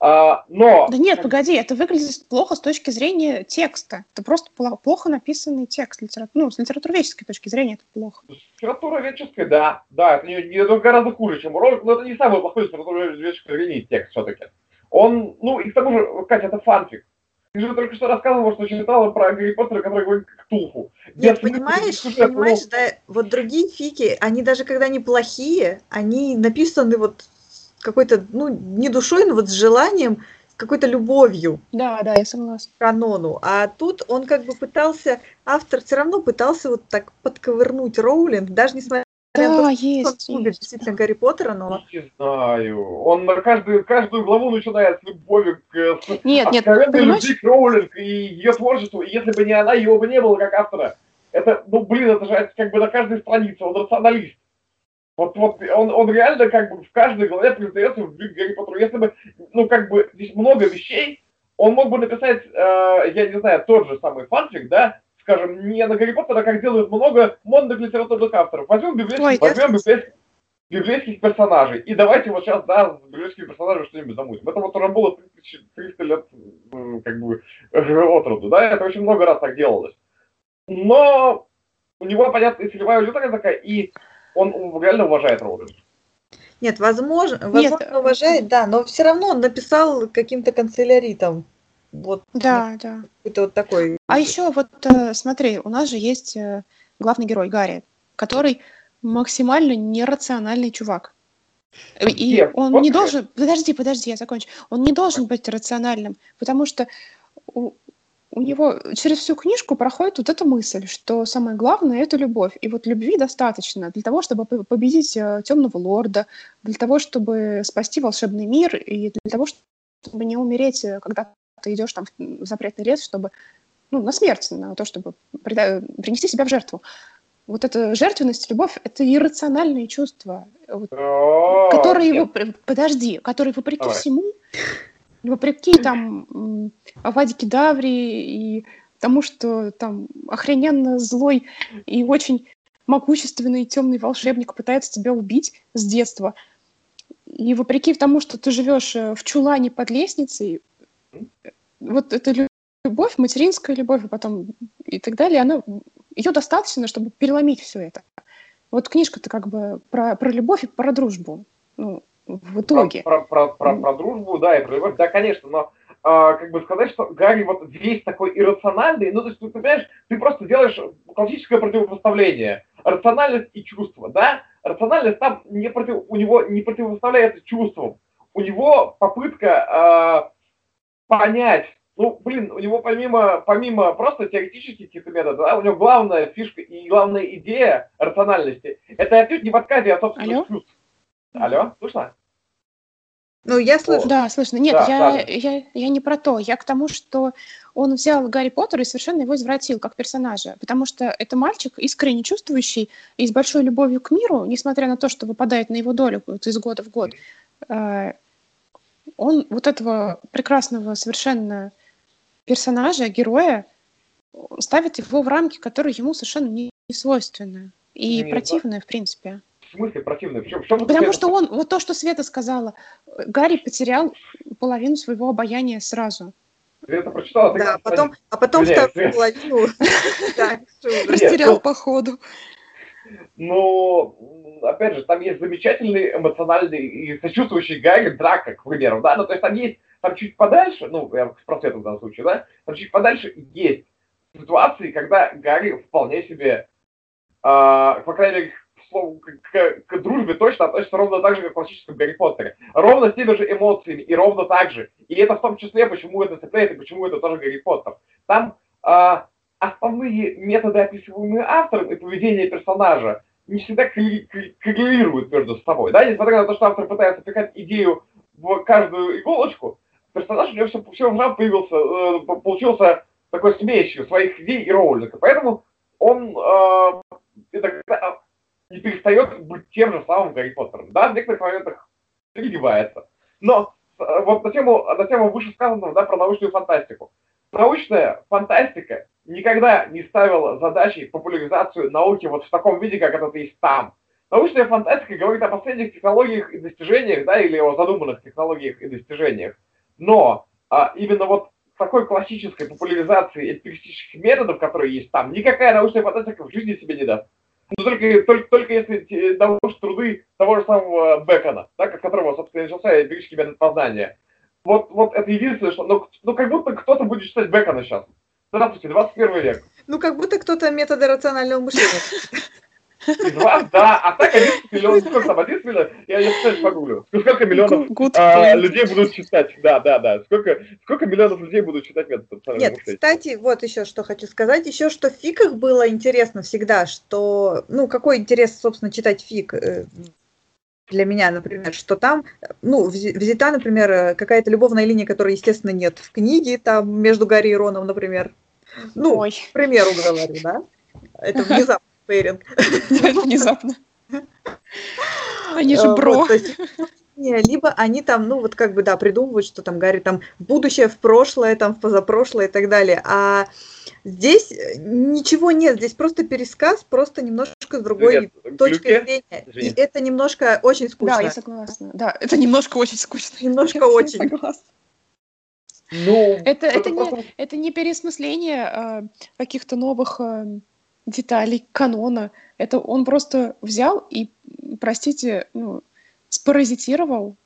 А, но... Да нет, погоди, это выглядит плохо с точки зрения текста. Это просто плохо написанный текст. Литератур... Ну, с литературоведческой точки зрения это плохо. С литературоведческой, да. Да, это, не, это гораздо хуже, чем ролик, но это не самый плохой с литературоведческой зрения текст все-таки. Он, ну, и к тому же, Катя, это фанфик. Ты же только что рассказывала, что читала про Гарри Поттера, который говорит к Тулфу. Нет, понимаешь, понимаешь, да, вот другие фики, они даже когда не плохие, они написаны вот какой-то, ну, не душой, но вот с желанием, с какой-то любовью. Да, да, я согласна. К канону. А тут он как бы пытался, автор все равно пытался вот так подковырнуть Роулинг, даже несмотря да, то, есть, он любит действительно Гарри Поттера, но... Не знаю. Он на каждую, каждую главу начинает с любовью к с нет, нет, любви к Роулинг и ее творчеству. И если бы не она, его бы не было как автора. Это, ну, блин, это же как бы на каждой странице. Он рационалист. Вот, вот он, он реально как бы в каждой главе признается в Гарри Поттеру. Если бы, ну, как бы здесь много вещей, он мог бы написать, э, я не знаю, тот же самый фанфик, да, скажем, не на Гарри Поттера, как делают много модных литературных авторов. Возьмем библейских, Ой, возьмем библейских, библейских персонажей. И давайте вот сейчас, да, с библейскими персонажами что-нибудь замутим. Это вот уже было 300 лет, как бы, от роду, да, это очень много раз так делалось. Но у него, понятно, и целевая аудитория такая, и он реально уважает Роулинг. Нет, возможно, возможно Нет. уважает, да, но все равно он написал каким-то канцеляритом. Вот, да, да. Это вот такой. А еще вот э, смотри, у нас же есть э, главный герой Гарри, который максимально нерациональный чувак. И Нет, он вот не должен... Подожди, подожди, я закончу. Он не должен быть рациональным, потому что у него через всю книжку проходит вот эта мысль, что самое главное это любовь. И вот любви достаточно для того, чтобы победить э, темного лорда, для того, чтобы спасти волшебный мир, и для того, чтобы не умереть, э, когда ты идешь там в запретный лес, чтобы ну, на смерть, на то, чтобы принести себя в жертву. Вот эта жертвенность, любовь — это иррациональные чувства, вот, которые его... Подожди, которые вопреки Давай. всему вопреки там Аваде Кедавре и тому, что там охрененно злой и очень могущественный темный волшебник пытается тебя убить с детства. И вопреки тому, что ты живешь э, в чулане под лестницей, вот эта любовь, материнская любовь, и потом и так далее, она, ее достаточно, чтобы переломить все это. Вот книжка-то как бы про, про любовь и про дружбу. Ну, в итоге. Про, про, про, про, про дружбу, да, и про любовь, да, конечно, но а, как бы сказать, что Гарри вот весь такой иррациональный, ну, то есть, ты понимаешь, ты просто делаешь классическое противопоставление. Рациональность и чувство, да? Рациональность там не против, у него не противопоставляется чувствам. У него попытка э, понять, ну, блин, у него помимо, помимо просто теоретических каких-то методов, да, у него главная фишка и главная идея рациональности, это отнюдь не в отказе от собственных чувств. Алло, слышно? Ну, я слышу. Да, слышно. Нет, да, я, да. Я, я не про то. Я к тому, что он взял Гарри Поттера и совершенно его извратил как персонажа. Потому что это мальчик, искренне чувствующий и с большой любовью к миру, несмотря на то, что выпадает на его долю вот, из года в год. Он вот этого прекрасного совершенно персонажа, героя, ставит его в рамки, которые ему совершенно не, не свойственны. И Нет, противные, да. в принципе в смысле противный? В чем, в чем Потому что он, вот то, что Света сказала, Гарри потерял половину своего обаяния сразу. Это прочитала? Да, а потом, а потом вторую половину растерял по ходу. Ну, опять же, там есть замечательный эмоциональный и сочувствующий Гарри Драка, к примеру, да, ну, то есть там есть, там чуть подальше, ну, я про Свету в данном случае, да, там чуть подальше есть ситуации, когда Гарри вполне себе, э, по крайней мере, слову, к, к дружбе точно относится ровно так же, как в классическом Гарри Поттере. Ровно с теми же эмоциями и ровно так же. И это в том числе, почему это цепляет и почему это тоже Гарри Поттер. Там э, основные методы, описываемые автором, и поведение персонажа не всегда коррелируют между собой. Да? Несмотря на то, что автор пытается пихать идею в каждую иголочку, персонаж у него все, все равно появился, э, получился такой смесью своих идей и Роулинга. Поэтому он э, это, не перестает быть тем же самым Гарри Поттером. Да, в некоторых моментах перегибается. Но э, вот на тему, на тему вышесказанного, да, про научную фантастику. Научная фантастика никогда не ставила задачей популяризацию науки вот в таком виде, как это есть там. Научная фантастика говорит о последних технологиях и достижениях, да, или о задуманных технологиях и достижениях. Но а, именно вот такой классической популяризации эмпиристических методов, которые есть там, никакая научная фантастика в жизни себе не даст. Ну, только, только, только если научишь труды того же самого Бекона, да, от которого, собственно, начался эмпирический метод познания. Вот, вот это единственное, что... Ну, ну, как будто кто-то будет читать Бекона сейчас. Здравствуйте, 21 век. Ну, как будто кто-то методы рационального мышления. Из вас, да. А так 11 миллионов, сколько там, 11 миллионов? Я, я кстати, погуглю. Сколько миллионов а, людей будут читать? Да, да, да. Сколько, сколько миллионов людей будут читать метод Нет, кстати, вот еще что хочу сказать. Еще что в фиках было интересно всегда, что, ну, какой интерес, собственно, читать фик э, для меня, например, что там, ну, в Зита, например, какая-то любовная линия, которой, естественно, нет в книге, там, между Гарри и Роном, например. Ну, Ой. к примеру говорю, да? Это внезапно пейринг. Внезапно. Они же бро. Либо они там, ну вот как бы, да, придумывают, что там Гарри там будущее, в прошлое, там в позапрошлое и так далее. А здесь ничего нет, здесь просто пересказ, просто немножко с другой Привет. точки Клюке? зрения. Извини. И это немножко очень скучно. Да, я согласна. Да, это немножко очень скучно. Немножко очень. Согласна. Ну, это, это, не, это не переосмысление а, каких-то новых а, деталей канона. Это он просто взял и, простите, ну, спаразитировал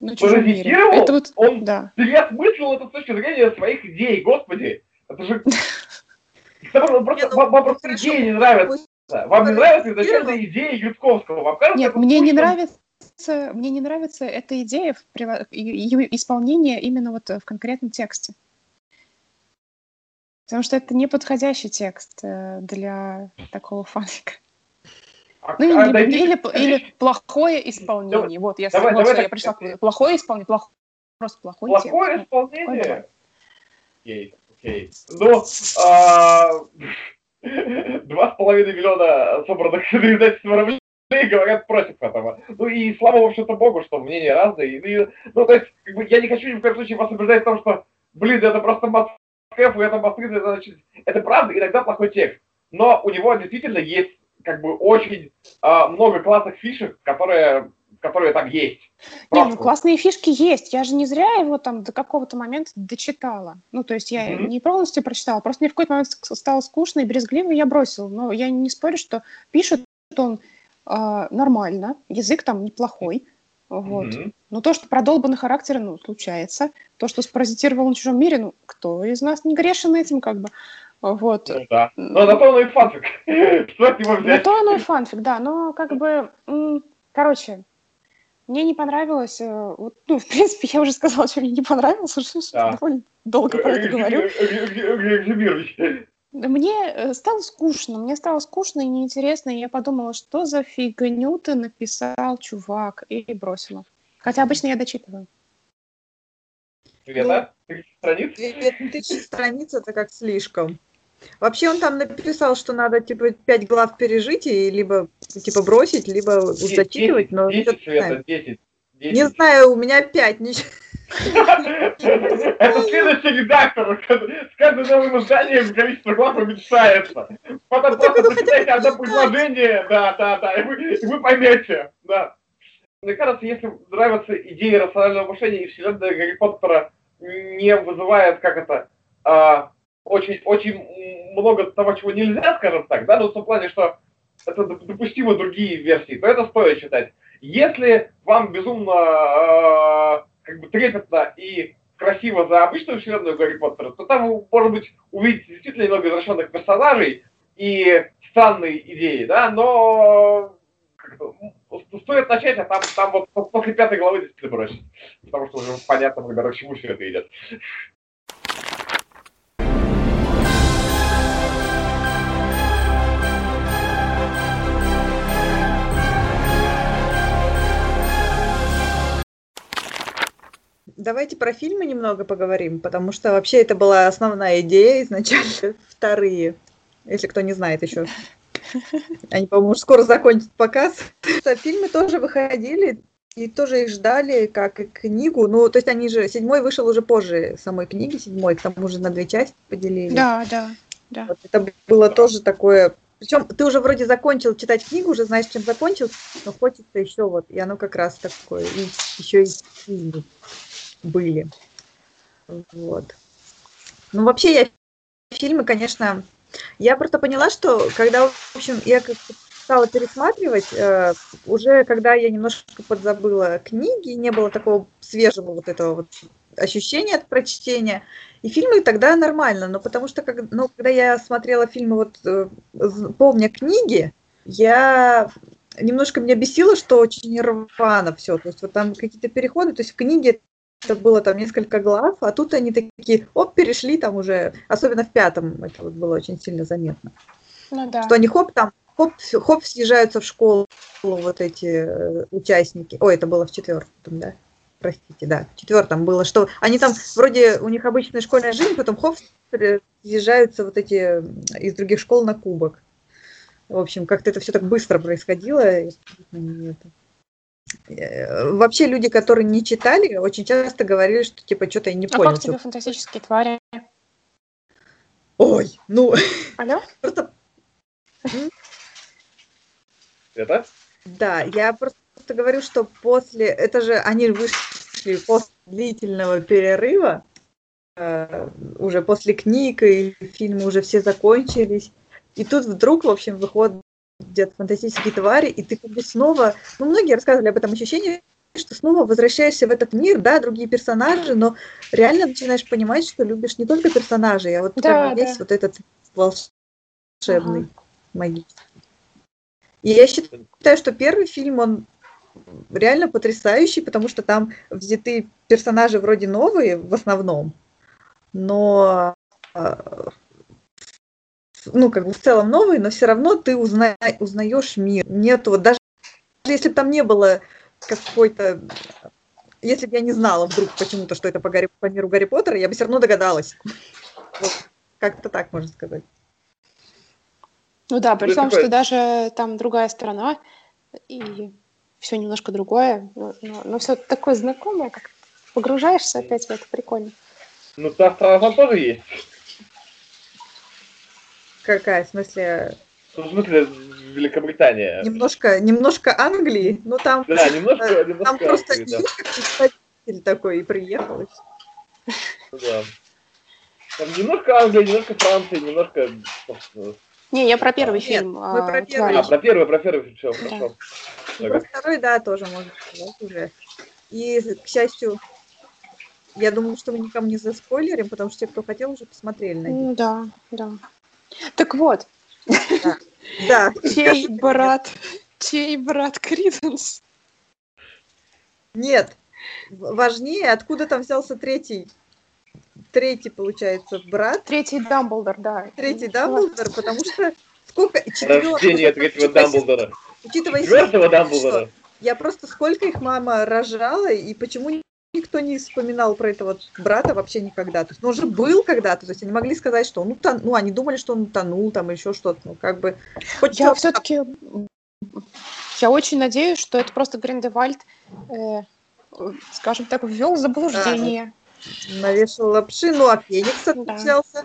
на чужом мире. Это вот, он да. переосмыслил это с точки зрения своих идей, господи. Это же... Вам просто идеи не нравятся. Вам не нравится изначально идея Ютковского? Вам кажется, Нет, мне не нравится мне не нравится эта идея в ее исполнение именно вот в конкретном тексте. Потому что это не подходящий текст э, для такого фанфика. А, ну, а, или, или, или плохое исполнение. Давай, вот, я, давай, вот, давай, я пришла к Плохое исполнение, плохое, просто плохой Плохое текст. исполнение? Окей, окей. Ну, а, два с половиной миллиона собранных издательств рублей говорят против этого. Ну и слава, в общем-то, богу, что мнения разные. И, ну, то есть, как бы, я не хочу ни в коем случае вас убеждать в том, что, блин, это просто Кэфу это Москвы, это, значит, это правда, иногда плохой текст. Но у него действительно есть как бы очень э, много классных фишек, которые, которые там есть. Не, ну классные фишки есть. Я же не зря его там до какого-то момента дочитала. Ну, то есть я mm-hmm. не полностью прочитала, просто мне в какой-то момент стало скучно и брезгливо, и я бросила. Но я не спорю, что пишет он э, нормально, язык там неплохой. Вот. Mm-hmm. Но то, что продолбанный характер, ну, случается. То, что спаразитировал на чужом мире, ну, кто из нас не грешен этим, как бы. Вот. Ну, да. Но на то оно и фанфик. Что от него взять? На то оно и фанфик, да. Но, как бы, короче, мне не понравилось, э, вот, ну, в принципе, я уже сказала, что мне не понравилось, уже да. довольно долго про это говорю. Мне э, стало скучно, мне стало скучно и неинтересно, и я подумала, что за фигню ты написал, чувак, и бросила. Хотя обычно я дочитываю. Света, ну, тысяча страниц? Тысяча страниц это как слишком. Вообще он там написал, что надо типа пять глав пережить и либо типа бросить, либо зачитывать, но 10, Света, 10, 10. Не знаю, у меня пять. Ничего. Это следующий редактор. С каждым новым изданием количество глав уменьшается. Потом просто почитайте одно предложение, да, да, да, и вы, и вы поймете, да. Мне кажется, если нравятся идеи рационального мышления и вселенная Гарри Поттера не вызывает, как это, а, очень, очень много того, чего нельзя, скажем так, да, но в том плане, что это допустимо другие версии, то это стоит читать. Если вам безумно э, как бы трепетно и красиво за обычную вселенную Гарри Поттера, то там вы, может быть, увидите действительно немного извращенных персонажей и странные идеи, да, но стоит начать, а там, там вот после пятой главы здесь бросить. Потому что уже понятно, к чему все это идет. Давайте про фильмы немного поговорим, потому что вообще это была основная идея изначально. Вторые, если кто не знает еще. Они, по-моему, скоро закончат показ. Фильмы тоже выходили, и тоже их ждали, как и книгу. Ну, то есть они же... Седьмой вышел уже позже самой книги, седьмой, к тому же на две части поделили. Да, да, да. Вот это было тоже такое... Причем ты уже вроде закончил читать книгу, уже знаешь, чем закончил, но хочется еще вот, и оно как раз такое, и еще и фильмы были. Вот. Ну, вообще, я фильмы, конечно... Я просто поняла, что когда, в общем, я как стала пересматривать, э, уже когда я немножко подзабыла книги, не было такого свежего вот этого вот ощущения от прочтения. И фильмы тогда нормально, но потому что, как, ну, когда я смотрела фильмы, вот э, помня книги, я немножко меня бесило, что очень рвано все. То есть вот там какие-то переходы, то есть в книге это было там несколько глав, а тут они такие, оп, перешли там уже, особенно в пятом, это вот было очень сильно заметно. Ну, да. Что они хоп там, хоп, хоп, съезжаются в школу вот эти э, участники. Ой, это было в четвертом, да? Простите, да, в четвертом было, что они там, вроде у них обычная школьная жизнь, потом хоп, съезжаются вот эти из других школ на кубок. В общем, как-то это все так быстро происходило. Э, вообще люди, которые не читали, очень часто говорили, что типа что-то я не понял. А как тебе фантастические твари? Ой, ну... Алло? Просто... Это? Да, я просто говорю, что после... Это же они вышли после длительного перерыва, э, уже после книг и фильмы уже все закончились. И тут вдруг, в общем, выходят где-то фантастические твари, и ты как бы снова, ну, многие рассказывали об этом ощущении, что снова возвращаешься в этот мир, да, другие персонажи, но реально начинаешь понимать, что любишь не только персонажей, а вот да, как да. весь вот этот волшебный, ага. магический. И я считаю, что первый фильм, он реально потрясающий, потому что там взяты персонажи вроде новые в основном, но а, ну, как бы в целом новый, но все равно ты узна, узнаешь мир. Нет, вот даже если бы там не было какой-то... Если бы я не знала вдруг почему-то, что это по, Гарри, по миру Гарри Поттера, я бы все равно догадалась. Вот, как-то так можно сказать. Ну да, при том, что даже там другая страна, и все немножко другое, но, но, но все такое знакомое, как погружаешься опять в это, прикольно. Ну, та страна тоже есть. Какая? В смысле... Ну, в смысле, Великобритания. Немножко, немножко Англии, ну там... Да, немножко, э, немножко Там просто Англии, да. такой и приехал. Ну, да. Там немножко Англии, немножко Франции, немножко... Не, я про первый Нет, фильм. Мы а, про первый. А, про первый, про первый, все, да. хорошо. Про второй, да, тоже можно сказать уже. И, к счастью, я думаю, что мы никому не заспойлерим, потому что те, кто хотел, уже посмотрели на них. Да, да. Так вот. Да. Чей брат? Чей брат Криденс? Нет. Важнее, откуда там взялся третий третий, получается, брат. Третий Дамблдор, да. Третий Дамблдор, потому что сколько... Рождение третьего Дамблдора. Учитывая... Четвертого Дамблдора. Я просто сколько их мама рожала, и почему никто не вспоминал про этого брата вообще никогда. То есть, ну, он же был когда-то, то есть они могли сказать, что он утонул, ну, они думали, что он утонул, там, еще что-то, ну, как бы... Хоть я все-таки, я очень надеюсь, что это просто Гриндевальд, э, скажем так, ввел заблуждение. Да, навешал лапши, ну, а Феникс отличался.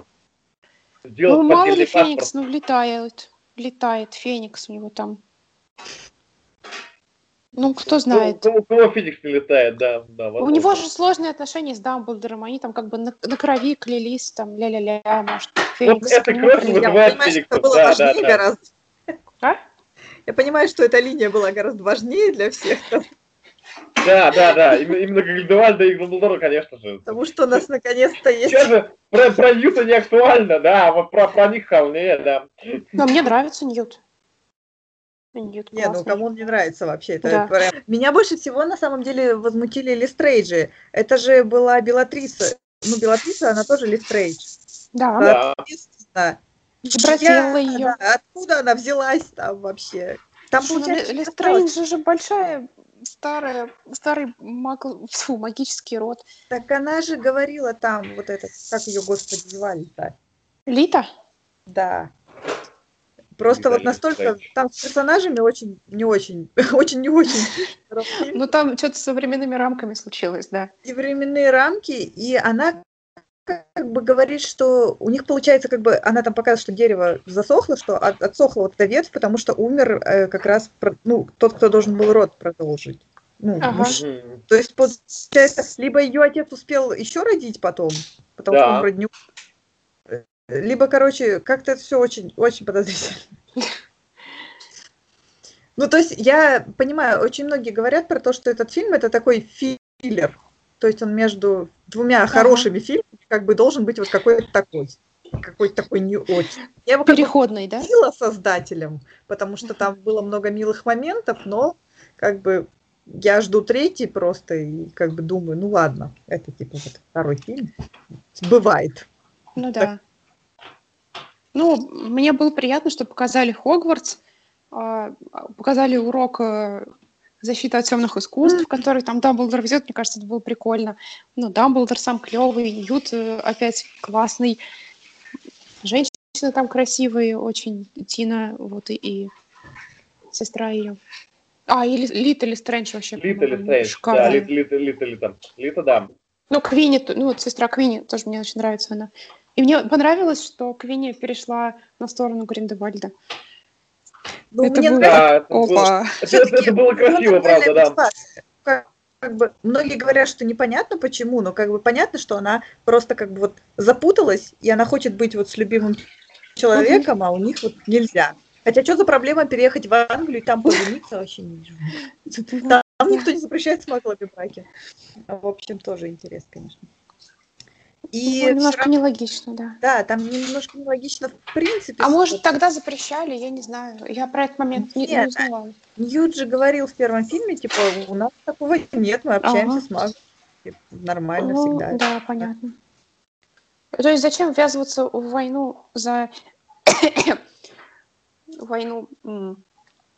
Да. ну, мало ли Феникс, ну, летает, летает Феникс у него там. Ну, кто знает. У кого Феникс не летает, да. да У него же сложные отношения с Дамблдором. Они там как бы на, на крови клялись, там, ля-ля-ля, может, Феникс. Вот это кровь вызывает Феникса. было да, важнее да, да. гораздо. А? Я понимаю, что эта линия была гораздо важнее для всех. Да, да, да. Именно Гриндевальда и Дамблдора, конечно же. Потому что у нас наконец-то есть... Сейчас же про, про Ньюта не актуально, да, а вот про, про них вполне, да. Но мне нравится Ньют. Нет, Не, ну кому он не нравится вообще. Это да. прям... Меня больше всего на самом деле возмутили Листрейджи. Это же была Белатриса. Ну, Белатриса, она тоже Листрейдж. Да. Да. Я, ее. Да, откуда она взялась там вообще? Там, ну, получается, Листрейдж же большая старая, старый маг, фу, магический род. Так она же говорила там, вот этот, как ее, господи, звали-то? Лита? Да. Просто вот настолько там с персонажами очень не очень, очень не очень. Ну там что-то со временными рамками случилось, да. И временные рамки, и она как бы говорит, что у них получается как бы, она там показывает, что дерево засохло, что отсохла вот эта ветвь, потому что умер э, как раз, ну, тот, кто должен был род продолжить. Ну, Ага. муж-. То есть, получается, либо ее отец успел еще родить потом, потому Да. что он вроде не... Э, Либо, короче, как-то это все очень, очень подозрительно. Ну, то есть, я понимаю, очень многие говорят про то, что этот фильм это такой филлер. То есть он между двумя хорошими фильмами как бы должен быть вот какой-то такой. Какой-то такой не очень. Я его как бы Переходный, да? мило создателям, потому что там было много милых моментов, но как бы я жду третий просто и как бы думаю, ну ладно, это типа вот второй фильм. Бывает. Ну да. Ну, мне было приятно, что показали Хогвартс, а, показали урок э, защиты от темных искусств, который там Дамблдор везет, мне кажется, это было прикольно. Ну, Дамблдор сам клевый, Ют э, опять классный, женщины там красивые, очень Тина, вот и, и сестра ее. А, и Ли- Литтл Стрэндж вообще. Лита или по-моему, Стрэндж? Да, Лита, Лита, Лита. Лита, да. Ну, Квинни, ну, вот сестра Квинни, тоже мне очень нравится она. И мне понравилось, что Квинни перешла на сторону Гриндевальда. Ну, Это мне было- нравится, Да, это было, это, это было красиво, ну, правда, да. Как, как бы многие говорят, что непонятно почему, но как бы понятно, что она просто как бы вот запуталась, и она хочет быть вот с любимым человеком, а у них вот нельзя. Хотя что за проблема переехать в Англию и там пожениться вообще не вижу. Там, никто не запрещает смаглами браки. В общем, тоже интерес, конечно. И Ну, немножко всё равно- нелогично, да. да, там немножко нелогично в принципе. А может, тогда запрещали, я не знаю. Я про этот момент не, не Нет, узнавала. Ньют же говорил в первом фильме, типа, у нас такого нет, мы общаемся Ага. с магом. Типа, Нормально Ну, всегда. да, понятно. То есть зачем ввязываться в войну за войну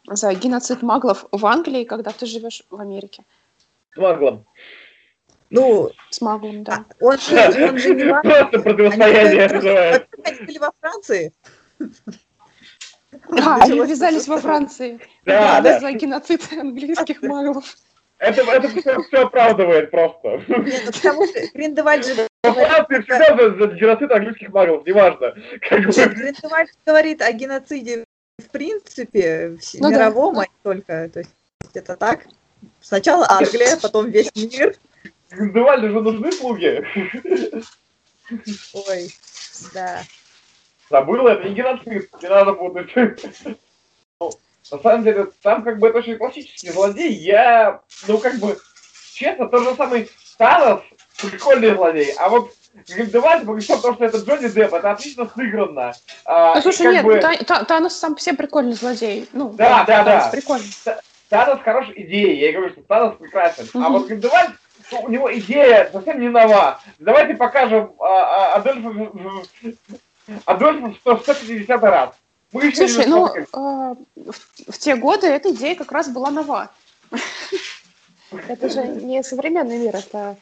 за геноцид маглов в Англии, когда ты живешь в Америке маглом. Ну, с маглом, да. он же, он же не маг. Просто противостояние Они, называется. во-первых, они были во Франции. А, они ввязались во. Франции Да, да. за геноцид английских маглов. Это, это все, все оправдывает просто. Нет, ну, потому что Гриндевальд же Франции всегда за, за геноцид английских магов, неважно. Как бы. Гриндевальд говорит о геноциде в принципе, в Ну да. мировом, а не только. То есть это так. Сначала Англия, потом весь мир. Гриндевальду же нужны слуги. Ой, да. Забыла, это не геноцид, не надо путать. Ну, на самом деле, там как бы это очень классический злодей. Я, ну как бы, честно, тот же самый Танос прикольный злодей, а вот Гриндевальд, потому что это Джонни Депп, это отлично сыграно. А, Ну, слушай, нет, бы Та- Та- Танос сам по себе прикольный злодей. Ну, Да, да, Танос да. прикольный. Танос хорошая идея, я говорю, что Танос прекрасен. А Мгм. вот Гриндевальд, ну, у него идея совсем не нова. Давайте покажем а, а, Адольфа в 100 150 раз. Мы еще не Слушай, ну, э, в, в те годы эта идея как раз была нова. Это же не современный мир, это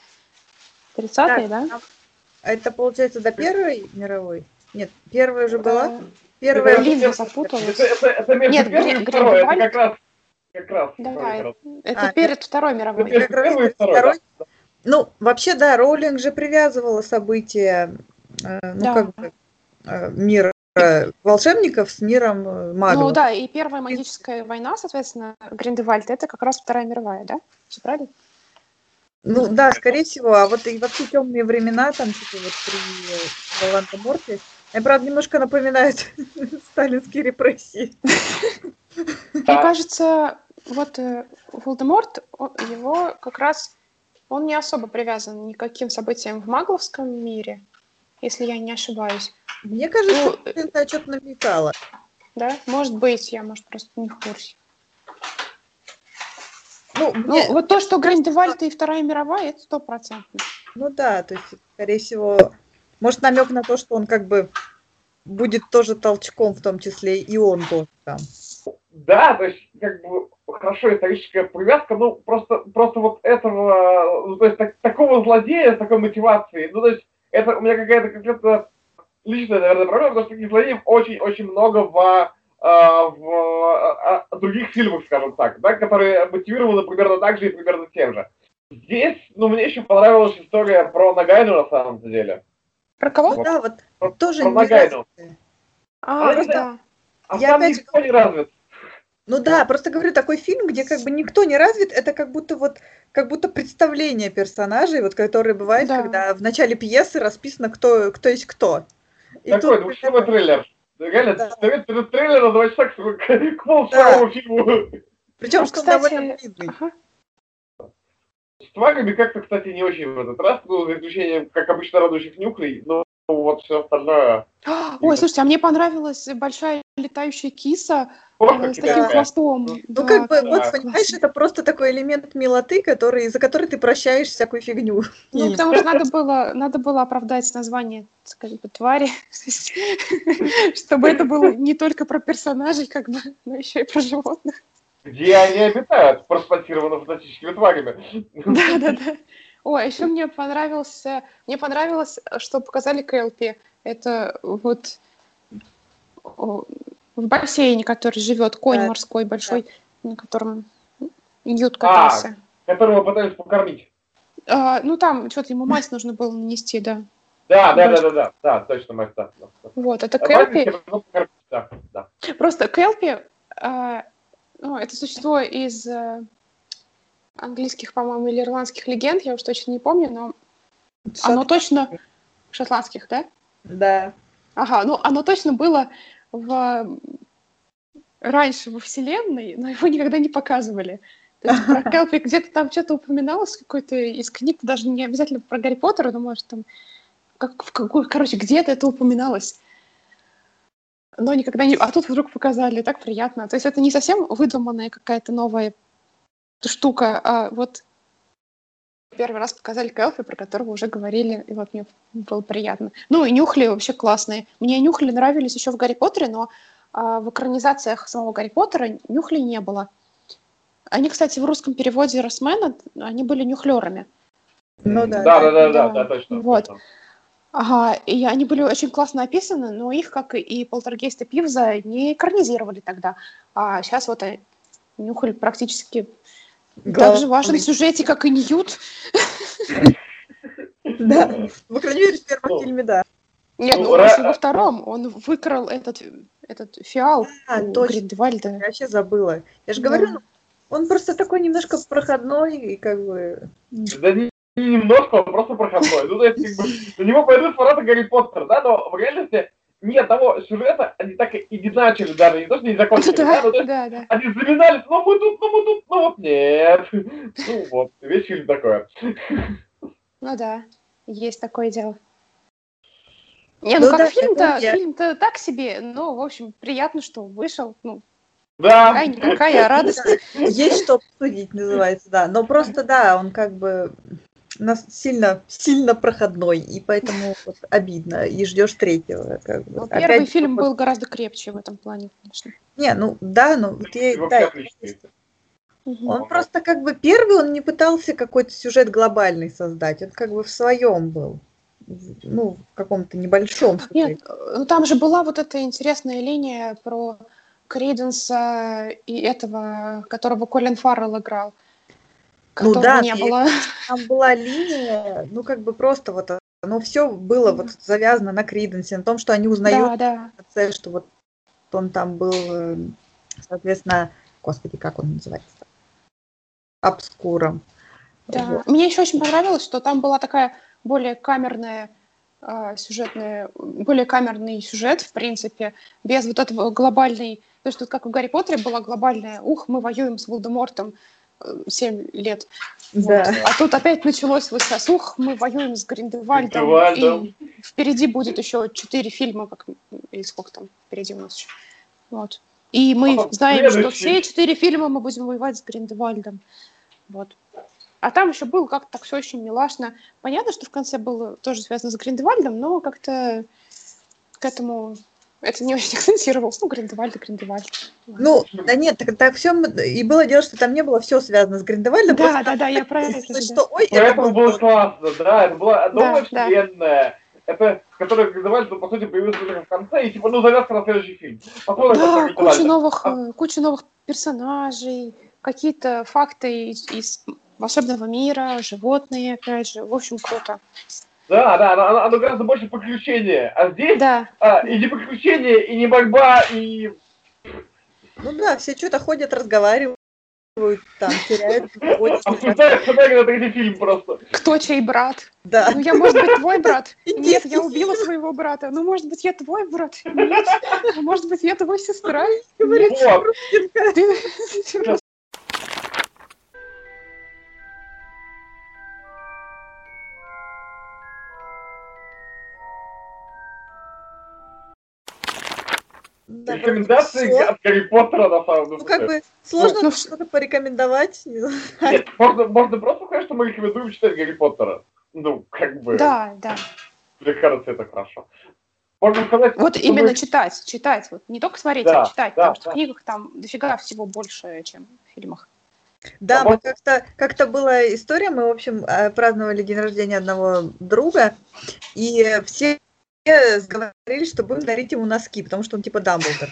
30-е, да? А Это получается до Первой мировой? Нет, первая же была. Первая это- запуталась. Нет, первым Гри- и второй, это как раз, как раз. Да, как раз. это А, перед Второй мировой. Раз первый и второй, второй. да. Ну, вообще, да, Роулинг же привязывала события, э, ну, Да. как бы, э, мира э, волшебников с миром э, магов. Ну да, и первая магическая война, соответственно, Гриндевальд, это как раз Вторая мировая, да? Все правильно? Ну да, скорее всего. А вот и вообще темные времена, там, типа, вот при Воланте Морте, они, правда, немножко напоминают сталинские репрессии. Мне кажется, вот э, Волдеморт, о- его как раз, он не особо привязан никаким событиям в магловском мире, если я не ошибаюсь. Мне кажется, Ну, это что-то намекало. Да? Может быть, я, может, просто не в курсе. Ну, Ну, мне- вот то, что Гриндевальд и Вторая мировая, это стопроцентно. ну да, то есть, скорее всего, может, намек на то, что он как бы будет тоже толчком, в том числе и он тоже там. Да, то есть, как бы, хорошо, историческая привязка, ну, просто, просто вот этого, ну, то есть, так- такого злодея с такой мотивацией, ну, то есть, это у меня какая-то конкретно личная, наверное, проблема, потому что таких злодеев очень-очень много в, а, в а, а, других фильмах, скажем так, да, которые мотивированы примерно так же и примерно тем же. Здесь, ну, мне еще понравилась история про Нагайну, на самом деле. Про кого? Ну да, вот Про, тоже про не Нагайну. А, Она не да. А Я опять никто не развит. Ну да, просто говорю, такой фильм, где как бы никто не развит, это как будто вот, как будто представление персонажей, вот, которые бывают, Да. когда в начале пьесы расписано, кто, кто есть кто. И Такой тут двухчасовой трейлер. Реально, Да. перед трейлером два часа к, к, к полчасовому фильму. Причем, Ну, что кстати, довольно длинный. Ага. С тварями как-то, кстати, не очень в этот раз, ну, за исключением, как обычно, радующих нюхлей, но вот все остальное... Ой, слушайте, а мне понравилась большая летающая киса С таким хвостом. Ну, Да. как бы, да, вот, понимаешь, это просто такой элемент милоты, который, за который ты прощаешь всякую фигню. Ну, потому что надо было, надо было оправдать название, скажем, твари, чтобы это было не только про персонажей, как бы, но еще и про животных. Где они обитают, проспонсированы фантастическими тварями. Да, да, да. Ой, а еще мне понравился, мне понравилось, что показали Кэлпи. Это вот о, в бассейне, который живет, конь Да, морской большой, на котором Ньют катался. Которого пытались покормить. А, ну, там что-то ему мазь нужно было нанести, да. Да, да, да, да, да, да, точно, мать, да. да, да. Вот, это А Да, да. Просто Келпи, а, ну, это существо из э, английских, по-моему, или ирландских легенд, я уж точно не помню, но оно точно шотландских, да? Да. Ага, ну оно точно было в раньше во вселенной, но его никогда не показывали. То есть про Келпи где-то там что-то упоминалось какой-то из книг, даже не обязательно про Гарри Поттера, но может там как, в какой, короче, где-то это упоминалось. Но никогда не... А тут вдруг показали, так приятно. То есть это не совсем выдуманная какая-то новая штука, а вот первый раз показали Келфи, про которого уже говорили, и вот мне было приятно. Ну и нюхли вообще классные. Мне нюхли нравились еще в Гарри Поттере, но а, в экранизациях самого Гарри Поттера нюхли не было. Они, кстати, в русском переводе Росмена, они были нюхлерами. Ну да. Да, да, да, да, да. да, точно. Вот. Ага, и они были очень классно описаны, но их, как и Полтергейст и Пивза, не экранизировали тогда. А сейчас вот нюхали практически так же важен в сюжете, как и Ньют. Да. По крайней мере, в первом Ну. фильме, да. Нет, Ну, ну, если во втором он выкрал этот, этот фиал А, у точно. Гриндевальда. Я вообще забыла. Я же Да. говорю, ну, он просто такой немножко проходной, и как бы... Да не, не немножко, он просто проходной. Ну, то есть, как бы, на него пойдут фанаты Гарри Поттера, да, но в реальности ни одного сюжета они так и не начали даже, не то, что не закончили, да, Да, то есть, да, да. они заминались, ну мы тут, ну мы тут, ну вот нет. Ну вот, весь фильм такой. Ну да, есть такое дело. Не, ну, Ну как да, фильм-то, фильм-то так себе, но, в общем, приятно, что вышел. Ну, Да. какая-никакая радость. Есть что обсудить, называется, да. Но просто, да, он как бы сильно, сильно проходной, и поэтому вот обидно, и ждешь третьего. Как бы. Опять первый же, фильм был гораздо крепче в этом плане, конечно. Не, ну да, ну вот я, да, я-. Он просто как бы первый, он не пытался какой-то сюжет глобальный создать, он как бы в своем был, ну, в каком-то небольшом. Нет, ну там же была вот эта интересная линия про Крейденса и этого, которого Колин Фаррелл играл. Ну Которого да, не было. Там была линия, ну как бы просто вот, оно все было вот завязано на Криденсе, на том, что они узнают Да, да. что вот он там был, э, соответственно, господи, как он называется? Обскуром. Да. Вот. Мне еще очень понравилось, что там была такая более камерная а, сюжетная, более камерный сюжет, в принципе, без вот этого глобальной... То есть тут как в Гарри Поттере была глобальная, ух, мы воюем с Волдемортом э, 7 лет. Вот. Да. А тут опять началось вот сейчас, ух, мы воюем с Гриндевальдом, Гриндевальдом. и впереди будет еще 4 фильма, как, или сколько там впереди у нас еще. Вот. И мы А, знаем, что все четыре фильма мы будем воевать с Гриндевальдом. Вот. А там еще было как-то так все очень милашно. Понятно, что в конце было тоже связано с Гриндевальдом, но как-то к этому это не очень акцентировалось. Ну, Гриндевальд и Гриндевальд. Ну, да нет, так, так все, и было дело, что там не было все связано с Гриндевальдом. Да, да, да, я про это что, ой, это было классно, да, это была новая вселенная. Это, которая Гриндевальд, ну, по сути, появился только в конце, и типа, ну, завязка на следующий фильм. Посмотрим, Да, куча новых, А- э, куча новых персонажей, какие-то факты из, из волшебного мира, животные, опять же. В общем, круто. Да, да, оно, оно- гораздо больше приключения. А здесь Да, а, и не приключения, и не борьба, и... Ну да, все что-то ходят, разговаривают, там, теряют. Обсуждают на третий фильм просто. Кто чей брат? Да. Ну, я, может быть, твой брат. Нет, я убила своего брата. Ну, может быть, я твой брат. Нет. А может быть, я твой сестра. Говорит, да, Рекомендации всё. от Гарри Поттера на самом деле. Ну, как бы сложно Ну, что-то порекомендовать. не знаю. Нет, можно, можно просто сказать, что мы рекомендуем читать Гарри Поттера. Ну, как бы, Да, да. мне кажется, это хорошо. Можно сказать, Вот именно мы- читать, читать. Вот не только смотреть, Да, а читать. да, потому что да. в книгах там дофига всего больше, чем в фильмах. Да, А мы как-то как-то была история, мы, в общем, э, праздновали день рождения одного друга, и все сговорились, что будем дарить ему носки, потому что он типа Дамблдор.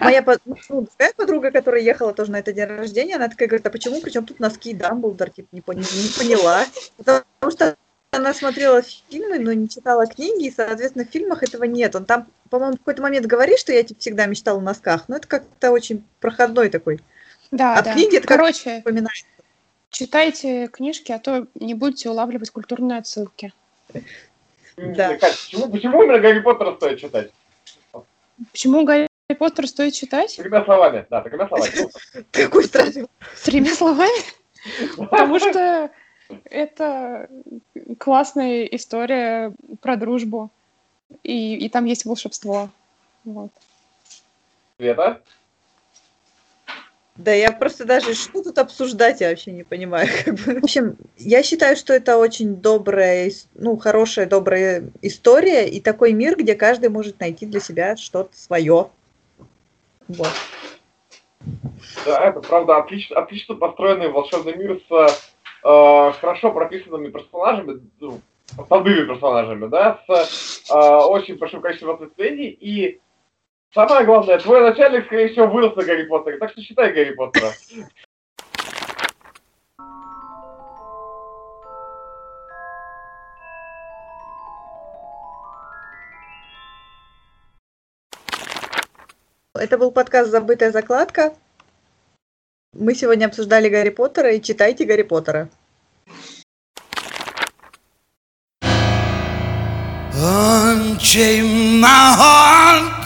Моя ну, другая подруга, которая ехала тоже на это день рождения, она такая говорит, а почему, причем тут носки и Дамблдор, типа, не, пон- не поняла. Потому что она смотрела фильмы, но не читала книги, и, соответственно, в фильмах этого нет. Он там, по-моему, в какой-то момент говорит, что я типа, всегда мечтала о носках, но это как-то очень проходной такой Да, А да. книги это Короче, напоминает. читайте книжки, а то не будете улавливать культурные отсылки. Да. Почему, почему именно Гарри Поттера стоит читать? Почему Гарри Поттер стоит читать? Тремя словами, да, тремя словами. Какой страшный. Тремя словами? Потому что это классная история про дружбу. И, и там есть волшебство. Вот. Света? Да, я просто даже что тут обсуждать, я вообще не понимаю. как бы. В общем, я считаю, что это очень добрая, ну, хорошая, добрая история и такой мир, где каждый может найти для себя что-то свое. Вот. Да, это правда отлично, отлично построенный волшебный мир с э, хорошо прописанными персонажами, ну, основными персонажами, да, с э, очень большим количеством ответвлений и самое главное, твой начальник, скорее всего, вырос на Гарри Поттере, так что читай Гарри Поттера. Это был подкаст «Забытая закладка». Мы сегодня обсуждали Гарри Поттера и читайте Гарри Поттера. Unchain my heart,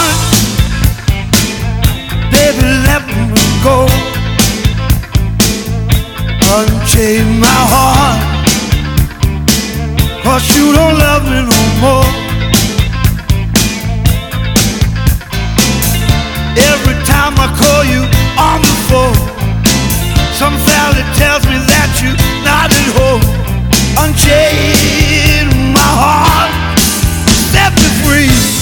go. Unchain my heart, cause you don't love me no more. Every time I call you on the phone, some valley tells me that you're not at home. Unchain my heart, set me free.